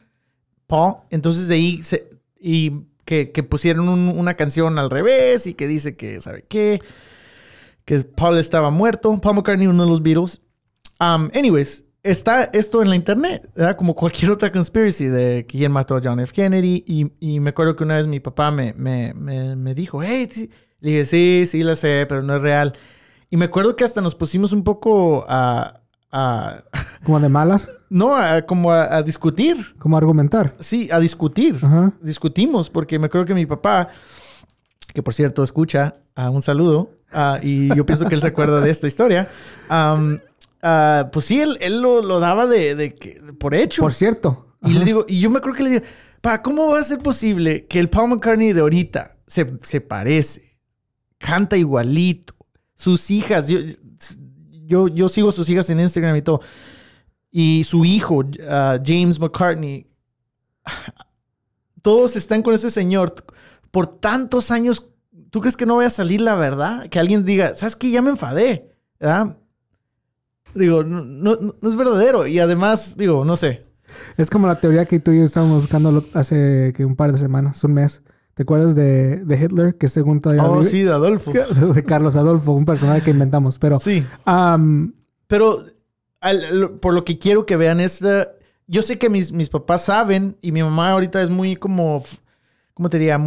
Paul. Entonces de ahí se, y que, que pusieron un- una canción al revés y que dice que, ¿sabe qué? Que Paul estaba muerto. Paul McCartney, uno de los Beatles. Um, anyways, está esto en la internet, ¿verdad? Como cualquier otra conspiracy de quién mató a John F. Kennedy. Y, y me acuerdo que una vez mi papá me, me, me, me dijo, hey, sí". le dije, sí, sí, la sé, pero no es real. Y me acuerdo que hasta nos pusimos un poco a... a- Como de malas. no, a- como a, a discutir. Como argumentar. Sí, a discutir. Ajá. Discutimos, porque me acuerdo que mi papá, que por cierto escucha, ah, un saludo, ah, y yo pienso que él se acuerda de esta historia. ah, pues sí, él, él lo, lo daba de, de que, por hecho. Por cierto. Y le digo, y yo me acuerdo que le digo, pa, ¿cómo va a ser posible que el Paul McCartney de ahorita se, se parece? Canta igualito. Sus hijas, yo, yo, yo sigo sus hijas en Instagram y todo. Y su hijo, James McCartney, todos están con ese señor por tantos años. ¿Tú crees que no vaya a salir la verdad? Que alguien diga, ¿sabes qué? Ya me enfadé. ¿verdad? Digo, no, no, no es verdadero. Y además, digo, no sé. Es como la teoría que tú y yo estábamos buscando hace que un par de semanas, un mes. ¿Te acuerdas de, de Hitler? Que según todavía Oh, vive? sí, de Adolfo. De Carlos Adolfo, un personaje que inventamos. Pero, Sí. Pero al- por lo que quiero que vean es... eh, yo sé que mis, mis papás saben y mi mamá ahorita es muy como... ¿Cómo te diría?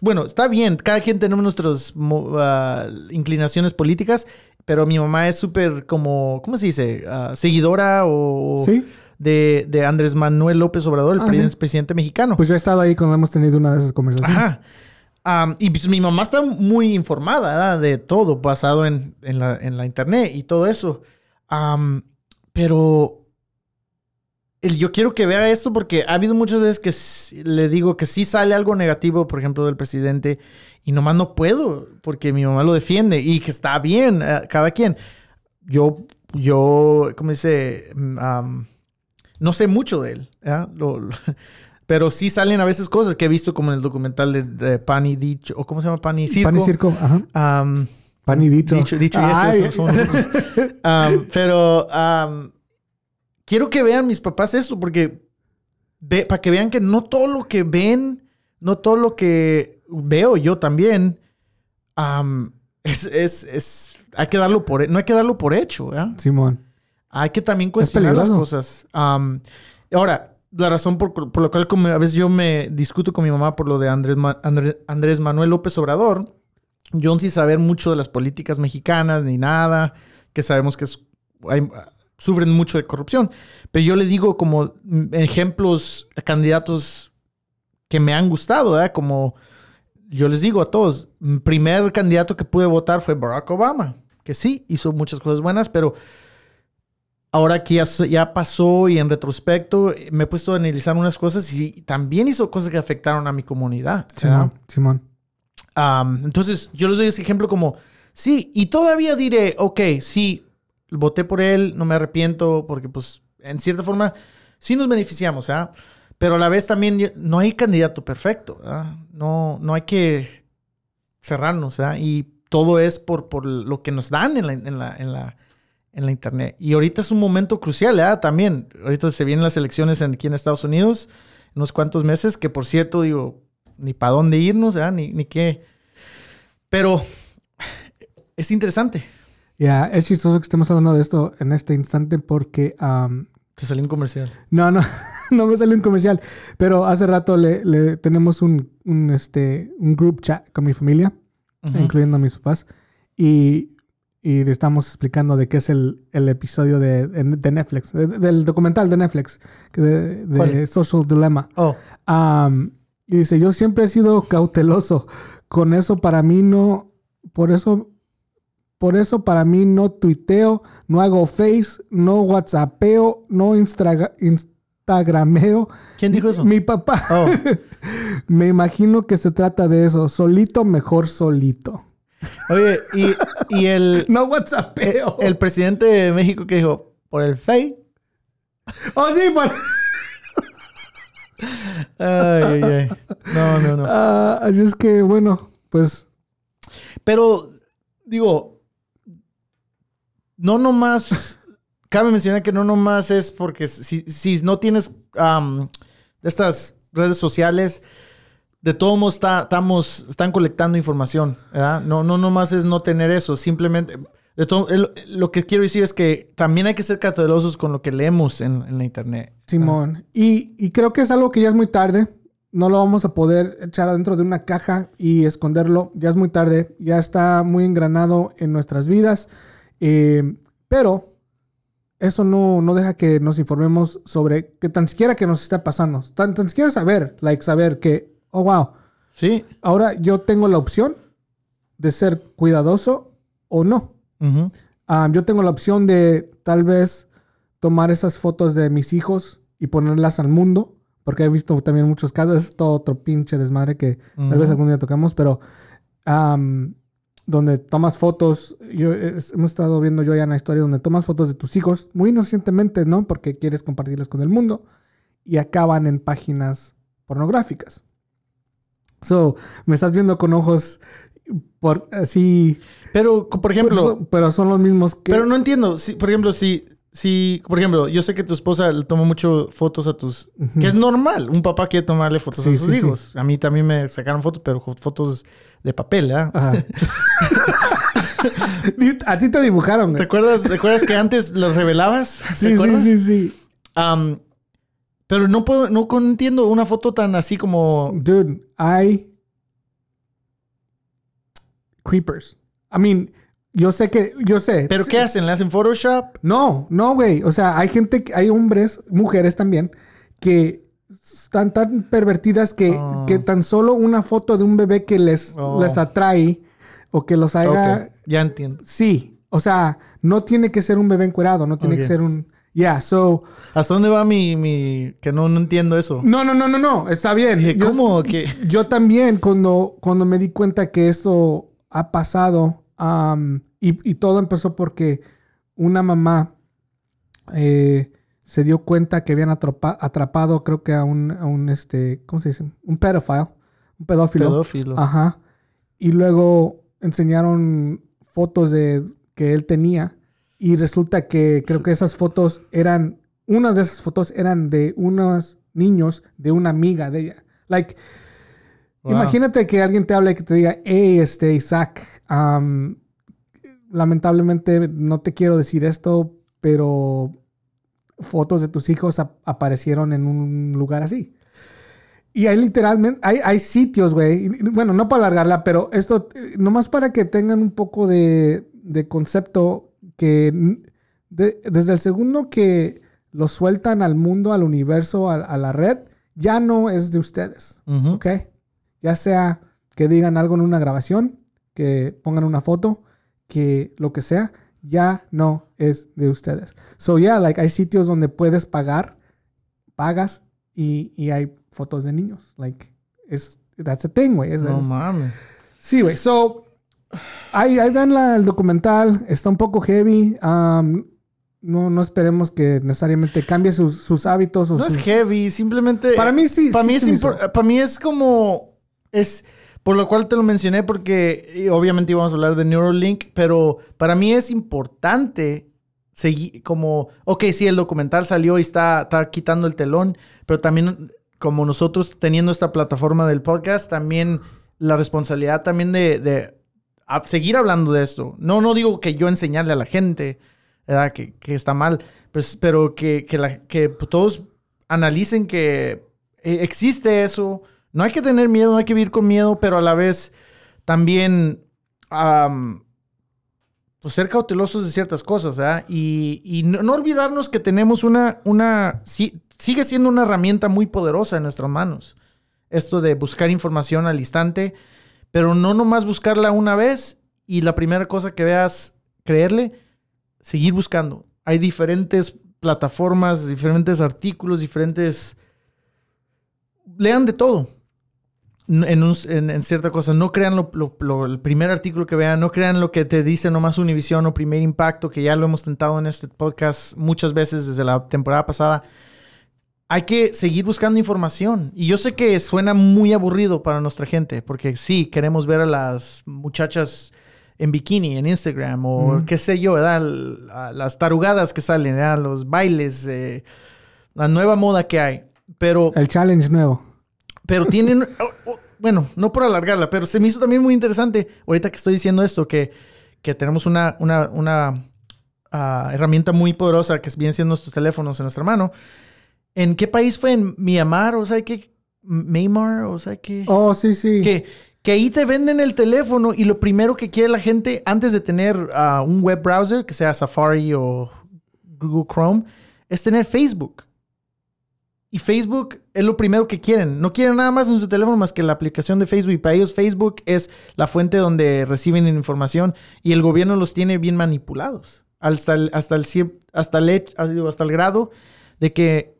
Bueno, está bien. Cada quien tenemos nuestras ah, inclinaciones políticas. Pero mi mamá es súper como... ¿Cómo se dice? Ah, seguidora o... sí, De, de Andrés Manuel López Obrador, el Ah, sí. presidente mexicano. pues yo he estado ahí cuando hemos tenido una de esas conversaciones. Ajá. Y pues mi mamá está muy informada ¿verdad? de todo basado en, en la, en la internet y todo eso. Pero yo quiero que vea esto porque ha habido muchas veces que le digo que sí sale algo negativo, por ejemplo, del presidente y nomás no puedo porque mi mamá lo defiende y que está bien, eh, cada quien. Yo, yo, ¿cómo dice? Mm, no sé mucho de él. ¿verdad? Lo- lo- pero sí salen a veces cosas que he visto como en el documental de, de Pani Dicho, o ¿cómo se llama Pani Circo. Pan y circo, ajá. Am, Pan y dicho. Dicho, dicho y hecho. somos nosotros. Am, pero am, quiero que vean mis papás esto, porque para que vean que no todo lo que ven, no todo lo que veo yo también, am, es, es, es- hay que darlo por, no hay que darlo por hecho, ¿verdad? Simón. Hay que también cuestionar las cosas. Ahora, la razón por, por la cual como a veces yo me discuto con mi mamá por lo de Andrés, Ma- André- Andrés Manuel López Obrador, yo sin saber mucho de las políticas mexicanas ni nada, que sabemos que es- hay- sufren mucho de corrupción, pero yo le digo como ejemplos a candidatos que me han gustado. Como yo les digo a todos, el primer candidato que pude votar fue Barack Obama, que sí, hizo muchas cosas buenas, pero ahora que ya, pasó y en retrospecto me he puesto a analizar unas cosas y también hizo cosas que afectaron a mi comunidad. Simón. Simón. Entonces, yo les doy ese ejemplo como, sí, y todavía diré, ok, sí, voté por él, no me arrepiento, porque pues, en cierta forma, sí nos beneficiamos, ¿ah? Pero a la vez también no hay candidato perfecto, ¿ah? No, no hay que cerrarnos, ¿ah? Y todo es por, por lo que nos dan en la, en la, en la, en la internet. Y ahorita es un momento crucial, ¿ah? También, ahorita se vienen las elecciones aquí en Estados Unidos, en unos cuantos meses, que por cierto, digo, ni para dónde irnos. Ni, ni qué. Pero es interesante. Ya, es chistoso que estemos hablando de esto en este instante porque... am, Te salió un comercial. no, no, no me salió un comercial. Pero hace rato le, le- tenemos un, un, este, un group chat con mi familia, Ujú. incluyendo a mis papás. Y, y le estamos explicando de qué es el, el episodio de, de Netflix, de- del documental de Netflix, de, de. Social Dilemma. Oh, Am, y dice, yo siempre he sido cauteloso. Con eso para mí no, por eso, por eso para mí no tuiteo, no hago face, no whatsappeo, no instra- instagrameo. ¿quién dijo eso? Mi papá, Oh, me imagino que se trata de eso. Solito, mejor solito. oye, y, y el, No whatsappeo. el presidente de México que dijo, por el FEI. oh, sí, por- Ay, ay, ay. No, no, no. Ah, así es que, bueno, pues Pero, digo, no nomás. Cabe mencionar que no nomás es porque si, si no tienes am, estas redes sociales, de todos modos estamos, están colectando información. No, no nomás es no tener eso, simplemente. De todo, lo que quiero decir es que también hay que ser cautelosos con lo que leemos en, en la internet. Simón. Y, y creo que es algo que ya es muy tarde. No lo vamos a poder echar adentro de una caja y esconderlo. Ya es muy tarde. Ya está muy engranado en nuestras vidas. Eh, pero eso no, no deja que nos informemos sobre que tan siquiera que nos está pasando. Tan, tan siquiera saber, like saber que, oh, wow, Sí. ahora yo tengo la opción de ser cuidadoso o no. Ujú. Ah, yo tengo la opción de tal vez tomar esas fotos de mis hijos y ponerlas al mundo, porque he visto también muchos casos, es todo otro pinche desmadre que tal vez algún día tocamos, pero am, donde tomas fotos, yo, es- hemos estado viendo yo ya una historia donde tomas fotos de tus hijos muy inocentemente, ¿no? Porque quieres compartirlas con el mundo y acaban en páginas pornográficas. So, me estás viendo con ojos por así, Pero, por ejemplo. pero son, pero son los mismos que... Pero no entiendo. Si, por ejemplo, si, si, por ejemplo, yo sé que tu esposa le toma mucho fotos a tus, que es normal. Un papá quiere tomarle fotos Sí, a sus sí, sí. hijos. A mí también me sacaron fotos, pero fo- fotos de papel, ¿ah? Ajá. A ti te dibujaron. ¿Te güey. acuerdas, ¿Te acuerdas que antes los revelabas? ¿Te Sí, sí, sí, sí. Pero no puedo, no entiendo una foto tan así como. Dude, hay creepers. I mean, yo sé que, yo sé. ¿Pero qué hacen? ¿Le hacen Photoshop? No, no, güey. O sea, hay gente, que- hay hombres, mujeres también, que están tan pervertidas que, Oh. que tan solo una foto de un bebé que les, Oh. les atrae o que los haga. Ya entiendo. Sí. O sea, no tiene que ser un bebé encuerado, no tiene que ser un. Yeah, so. ¿Hasta dónde va mi, mi... que no, no entiendo eso? No, no, no, no, no. Está bien. Dije, Yo- ¿Cómo? Yo también, cuando, cuando me di cuenta que esto ha pasado, y, y todo empezó porque una mamá eh, se dio cuenta que habían atrapa- atrapado, creo que a un, a un, este, ¿cómo se dice? Un pedophile, un pedófilo. pedófilo. Ajá. Y luego enseñaron fotos de que él tenía y resulta que creo que esas fotos eran, unas de esas fotos eran de unos niños de una amiga de ella. Like, Wow. imagínate que alguien te hable y que te diga, hey, este, Isaac, am, lamentablemente no te quiero decir esto, pero fotos de tus hijos ap- aparecieron en un lugar así. Y hay literalmente, hay, hay sitios, güey. Bueno, no para alargarla, pero esto, eh, nomás para que tengan un poco de, de concepto que de- desde el segundo que lo sueltan al mundo, al universo, a, a la red, ya no es de ustedes, Ujú. ¿ok? Ya sea que digan algo en una grabación, que pongan una foto, que lo que sea, ya no es de ustedes. So, yeah, like, hay sitios donde puedes pagar, pagas y, y hay fotos de niños. Like, es, that's a thing, güey. Es- No es- mames. Sí, güey. So, ahí, ahí vean la- el documental. Está un poco heavy. Um, no, no esperemos que necesariamente cambie sus, sus hábitos. O No es sus- heavy, simplemente. Para mí sí. Para sí mí, es hizo. impor- para mí es como. Es. Por lo cual te lo mencioné, porque obviamente íbamos a hablar de Neuralink, pero para mí es importante seguir como. Ok, sí, el documental salió y está, está quitando el telón, pero también, como nosotros teniendo esta plataforma del podcast, también la responsabilidad también de, de seguir hablando de esto. No, no digo que yo enseñarle a la gente. Que, que está mal, pues, pero que, que, que todos analicen que eh, existe eso. No hay que tener miedo, no hay que vivir con miedo, pero a la vez también am, pues ser cautelosos de ciertas cosas, ¿verdad? Y, no, no olvidarnos que tenemos una, una, sigue siendo una herramienta muy poderosa en nuestras manos. Esto de buscar información al instante, pero no nomás buscarla una vez y la primera cosa que veas, creerle, seguir buscando. Hay diferentes plataformas, diferentes artículos, diferentes... Lean de todo. En, un- en- en cierta cosa. No crean lo- lo- lo- el primer artículo que vean. No crean lo que te dice nomás Univision o Primer Impacto, que ya lo hemos tentado en este podcast muchas veces desde la temporada pasada. hay que seguir buscando información. Y yo sé que suena muy aburrido para nuestra gente, porque sí, queremos ver a las muchachas en bikini en Instagram o qué sé yo, ¿verdad? las tarugadas que salen, ¿verdad? los bailes, eh, la nueva moda que hay. Pero... El challenge nuevo. Pero tienen... Oh, oh, bueno, no por alargarla, pero se me hizo también muy interesante ahorita que estoy diciendo esto, que, que tenemos una, una, una ah, herramienta muy poderosa que vienen siendo nuestros teléfonos en nuestra mano. ¿En qué país fue? ¿En Myanmar? ¿O sea que Myanmar? ¿O sea que...? Oh, sí, sí. Que, que ahí te venden el teléfono y lo primero que quiere la gente antes de tener ah, un web browser, que sea Safari o Google Chrome, es tener Facebook. Y Facebook es lo primero que quieren. No quieren nada más en su teléfono más que la aplicación de Facebook. Y para ellos Facebook es la fuente donde reciben información y el gobierno los tiene bien manipulados. Hasta el, hasta el, hasta el, hasta el grado de que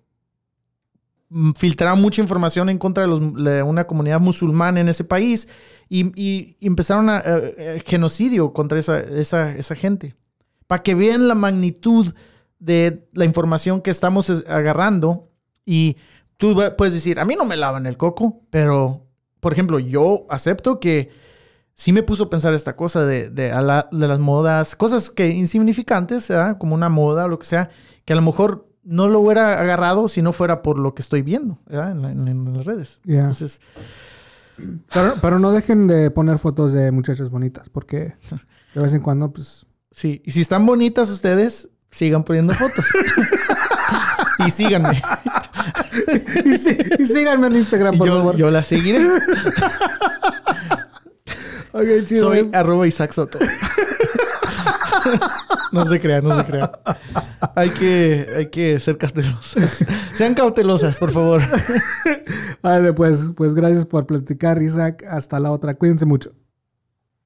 mm, filtraron mucha información en contra de, una comunidad musulmana en ese país y, empezaron a eh, eh, genocidio contra esa, esa, esa gente. Para que vean la magnitud de la información que estamos agarrando y tú puedes decir, a mí no me lavan el coco, pero, por ejemplo, yo acepto que sí me puso a pensar esta cosa de, de, las modas, cosas que insignificantes, como una moda o lo que sea, que a lo mejor no lo hubiera agarrado si no fuera por lo que estoy viendo en, las redes. Entonces, pero, pero, no dejen de poner fotos de muchachas bonitas, porque de vez en cuando, pues... Sí, y si están bonitas ustedes, sigan poniendo fotos. y síganme. y, síganme en Instagram, por yo, favor. Yo la seguiré. chido. Soy arroba Isaac Soto. no se crean, no se crean. Hay que, hay que ser cautelosas. Sean cautelosas, por favor. vale, pues, pues gracias por platicar, Isaac. Hasta la otra. Cuídense mucho.